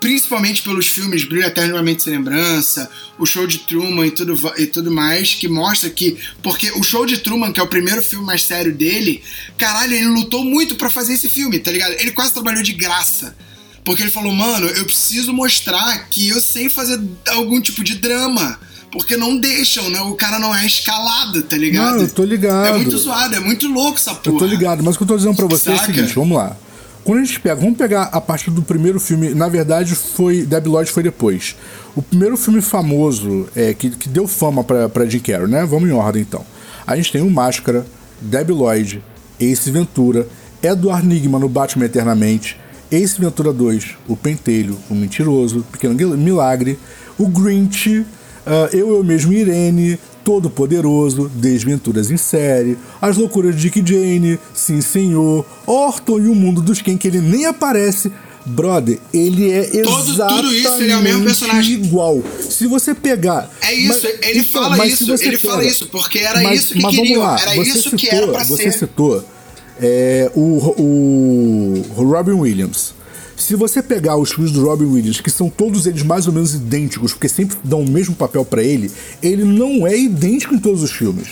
principalmente pelos filmes Brilho Eternamente Sem Lembrança, o Show de Truman e tudo, e tudo mais, que mostra que... Porque o Show de Truman, que é o primeiro filme mais sério dele, caralho, ele lutou muito para fazer esse filme, tá ligado? Ele quase trabalhou de graça porque ele falou, mano, eu preciso mostrar que eu sei fazer algum tipo de drama. Porque não deixam, né? O cara não é escalado, tá ligado? Não, eu tô ligado. É muito zoado, é muito louco essa porra. Eu tô ligado, mas o que eu tô dizendo pra você Saca? é o seguinte, vamos lá. Quando a gente pega, vamos pegar a partir do primeiro filme, na verdade foi, Debbie Lloyd foi depois. O primeiro filme famoso, é, que, que deu fama pra, pra Jim Carrey, né? Vamos em ordem então. A gente tem o Máscara, Debbie Lloyd, Ace Ventura, Edward Nigma no Batman Eternamente, Ace Ventura 2, O Pentelho, O Mentiroso, Pequeno Milagre, O Grinch, uh, Eu, Eu Mesmo Irene, Todo Poderoso, Desventuras em Série, As Loucuras de Dick Jane, Sim Senhor, Orton e o Mundo dos Quem, que ele nem aparece. Brother, ele é Todo- exatamente tudo isso, ele é o mesmo personagem. igual. Se você pegar... É isso, Mas- ele então, fala isso, você ele fala pega- isso, porque era mas, isso que mas queriam, vamos lá, era você isso citou, que era pra Você ser. citou é, o, o Robin Williams. Se você pegar os filmes do Robin Williams, que são todos eles mais ou menos idênticos, porque sempre dão o mesmo papel pra ele, ele não é idêntico em todos os filmes.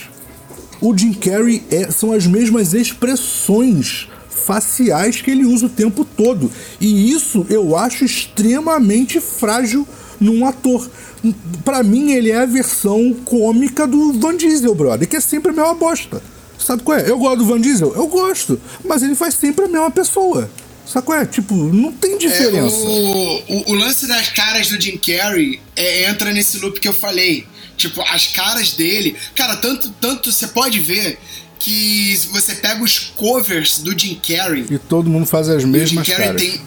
O Jim Carrey é- são as mesmas expressões faciais que ele usa o tempo todo. E isso eu acho extremamente frágil num ator. Pra mim, ele é a versão cômica do Van Diesel, brother, que é sempre a mesma bosta. Sabe qual é? Eu gosto do Van Diesel? Eu gosto. Mas ele faz sempre a mesma pessoa. Qual é? Tipo, não tem É, diferença. o, o, o lance das caras do Jim Carrey é, entra nesse loop que eu falei. Tipo, as caras dele. Cara, tanto, tanto você pode ver que você pega os covers do Jim Carrey. E todo mundo faz as o Jim mesmas Carrey caras. tem.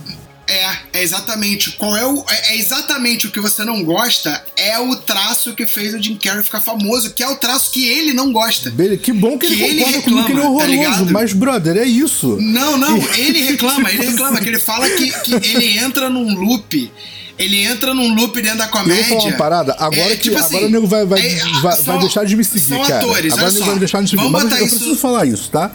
É, é exatamente. Qual é o. É, é exatamente o que você não gosta. É o traço que fez o Jim Carrey ficar famoso, que é o traço que ele não gosta. Que bom que ele Que ele concorda comigo que ele é reclama, tá horroroso. ligado? mas, brother, é isso. Não, não, ele reclama, ele [LAUGHS] reclama, que ele fala que, que ele entra num loop. Ele entra num loop dentro da Eu comédia. vou falar uma parada, agora É, que tipo agora assim, o nego vai, vai, é, vai, são- vai deixar de me seguir, são cara. atores, agora o nego só. vai deixar de me seguir. Vamos Mas eu, eu isso- preciso falar isso, tá?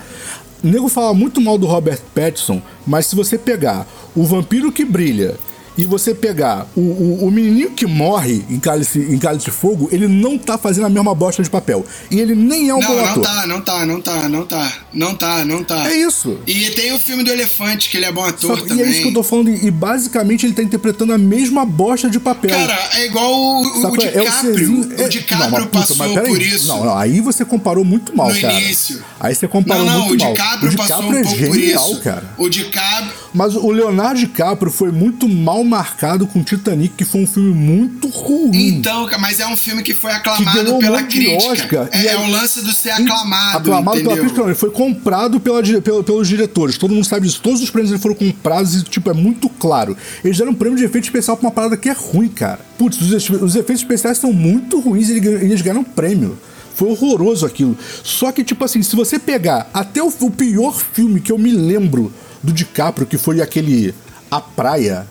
O nego fala muito mal do Robert Pattinson, mas se você pegar o vampiro que brilha e você pegar o, o, o menininho que morre em Cálice, em Cálice de Fogo, ele não tá fazendo a mesma bosta de papel. E ele nem é um bom Não, não ator. tá, não tá, não tá, não tá, não tá, não tá. É isso. E tem o filme do Elefante, que ele é bom ator Sabe? também. E é isso que eu tô falando. E basicamente ele tá interpretando a mesma bosta de papel. Cara, é igual o, o, Sabe o qual é? É DiCaprio. Cezinho- o é- DiCaprio não, puta, passou por isso. Não, não, aí você comparou muito mal, No cara. início. Aí você comparou não, não, muito o mal. DiCaprio, o passou DiCaprio um é pouco por genial, isso. cara. O DiCaprio. Mas o Leonardo DiCaprio foi muito mal marcado com Titanic, que foi um filme muito ruim. Então, mas é um filme que foi que aclamado um pela crítica. Oscar. é, é o lance do ser aclamado. Aclamado entendeu? pela crítica, não, ele foi comprado pela, pelo- pelos diretores. Todo mundo sabe disso. Todos os prêmios foram comprados e, tipo, é muito claro. Eles deram um prêmio de efeito especial pra uma parada que é ruim, cara. Putz, os, os efeitos especiais são muito ruins e eles ganham- eles ganharam um prêmio. Foi horroroso aquilo. Só que, tipo assim, se você pegar até o, o pior filme que eu me lembro do DiCaprio, que foi aquele A Praia,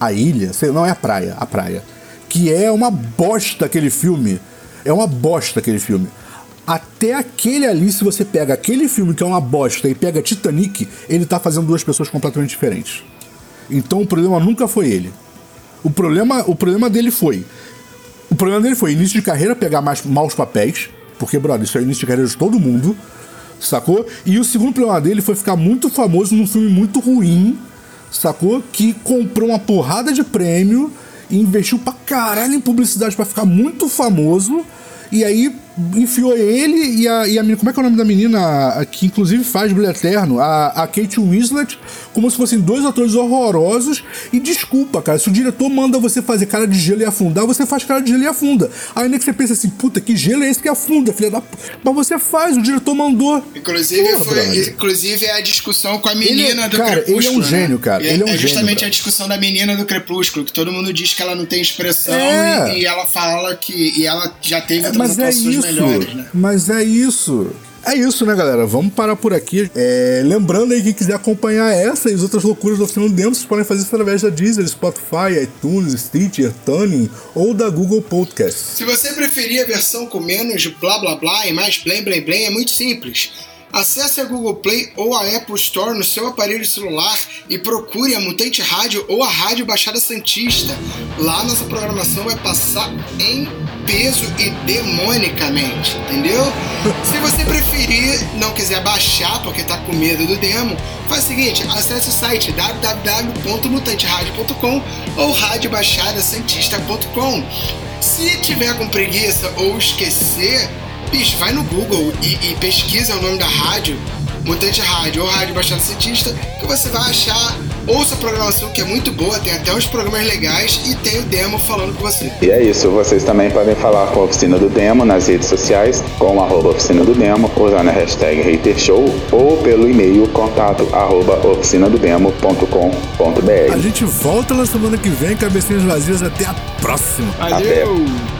A Ilha, não é a praia, a praia. Que é uma bosta aquele filme. É uma bosta aquele filme. Até aquele ali, se você pega aquele filme que é uma bosta e pega Titanic, ele tá fazendo duas pessoas completamente diferentes. Então o problema nunca foi ele. O problema, o problema dele foi. O problema dele foi início de carreira pegar mais maus papéis, porque, brother, isso é início de carreira de todo mundo, sacou? E o segundo problema dele foi ficar muito famoso num filme muito ruim, sacou? Que comprou uma porrada de prêmio investiu pra caralho em publicidade pra ficar muito famoso. E aí enfiou ele e a, e a menina. Como é que é o nome da menina? a- Que inclusive faz Brilho Eterno? A, a Kate Winslet, como se fossem dois atores horrorosos. E desculpa, cara, se o diretor manda você fazer cara de gelo e afundar, você faz cara de gelo e afunda. Aí nem que você pensa assim, puta, que gelo é esse que afunda, filha da. p-?" Mas você faz, o diretor mandou. Inclusive, Pô, foi, inclusive é a discussão com a Ele é- menina do cara, ele é um Crepúsculo. gênio, né? cara, ele é um é gênio, justamente cara. a discussão da menina do Crepúsculo, que todo mundo diz que ela não tem expressão É. e, e ela fala que. E ela já teve É, mas é isso. Melhores, né? Mas é isso. É isso, né, galera? Vamos parar por aqui. É, lembrando aí que quiser acompanhar essa e as outras loucuras do do Demo, vocês podem fazer isso através da Deezer, Spotify, iTunes, Stitcher, Tuning ou da Google Podcast. Se você preferir a versão com menos blá blá blá e mais blém blém blém, é muito simples. Acesse a Google Play ou a Apple Store no seu aparelho celular e procure a Mutante Rádio ou a Rádio Baixada Santista. Lá nossa programação vai passar em peso e demonicamente, entendeu? [LAUGHS] Se você preferir, não quiser baixar porque tá com medo do demo, faz o seguinte, acesse o site www.mutanteradio.com ou radiobaixadasantista.com. Se tiver com preguiça ou esquecer, bicho, vai no Google e, e pesquisa o nome da rádio, Mutante Rádio ou Rádio Baixada Cientista, que você vai achar ouça a programação que é muito boa, tem até uns programas legais e tem o demo falando com você. E é isso, vocês também podem falar com a Oficina do Demo nas redes sociais, com arroba Oficina do Demo, usando a hashtag HaterShow ou pelo e-mail contato arroba oficinadodemo.com.br. A gente volta na semana que vem, cabecinhas vazias. Até a próxima. Valeu!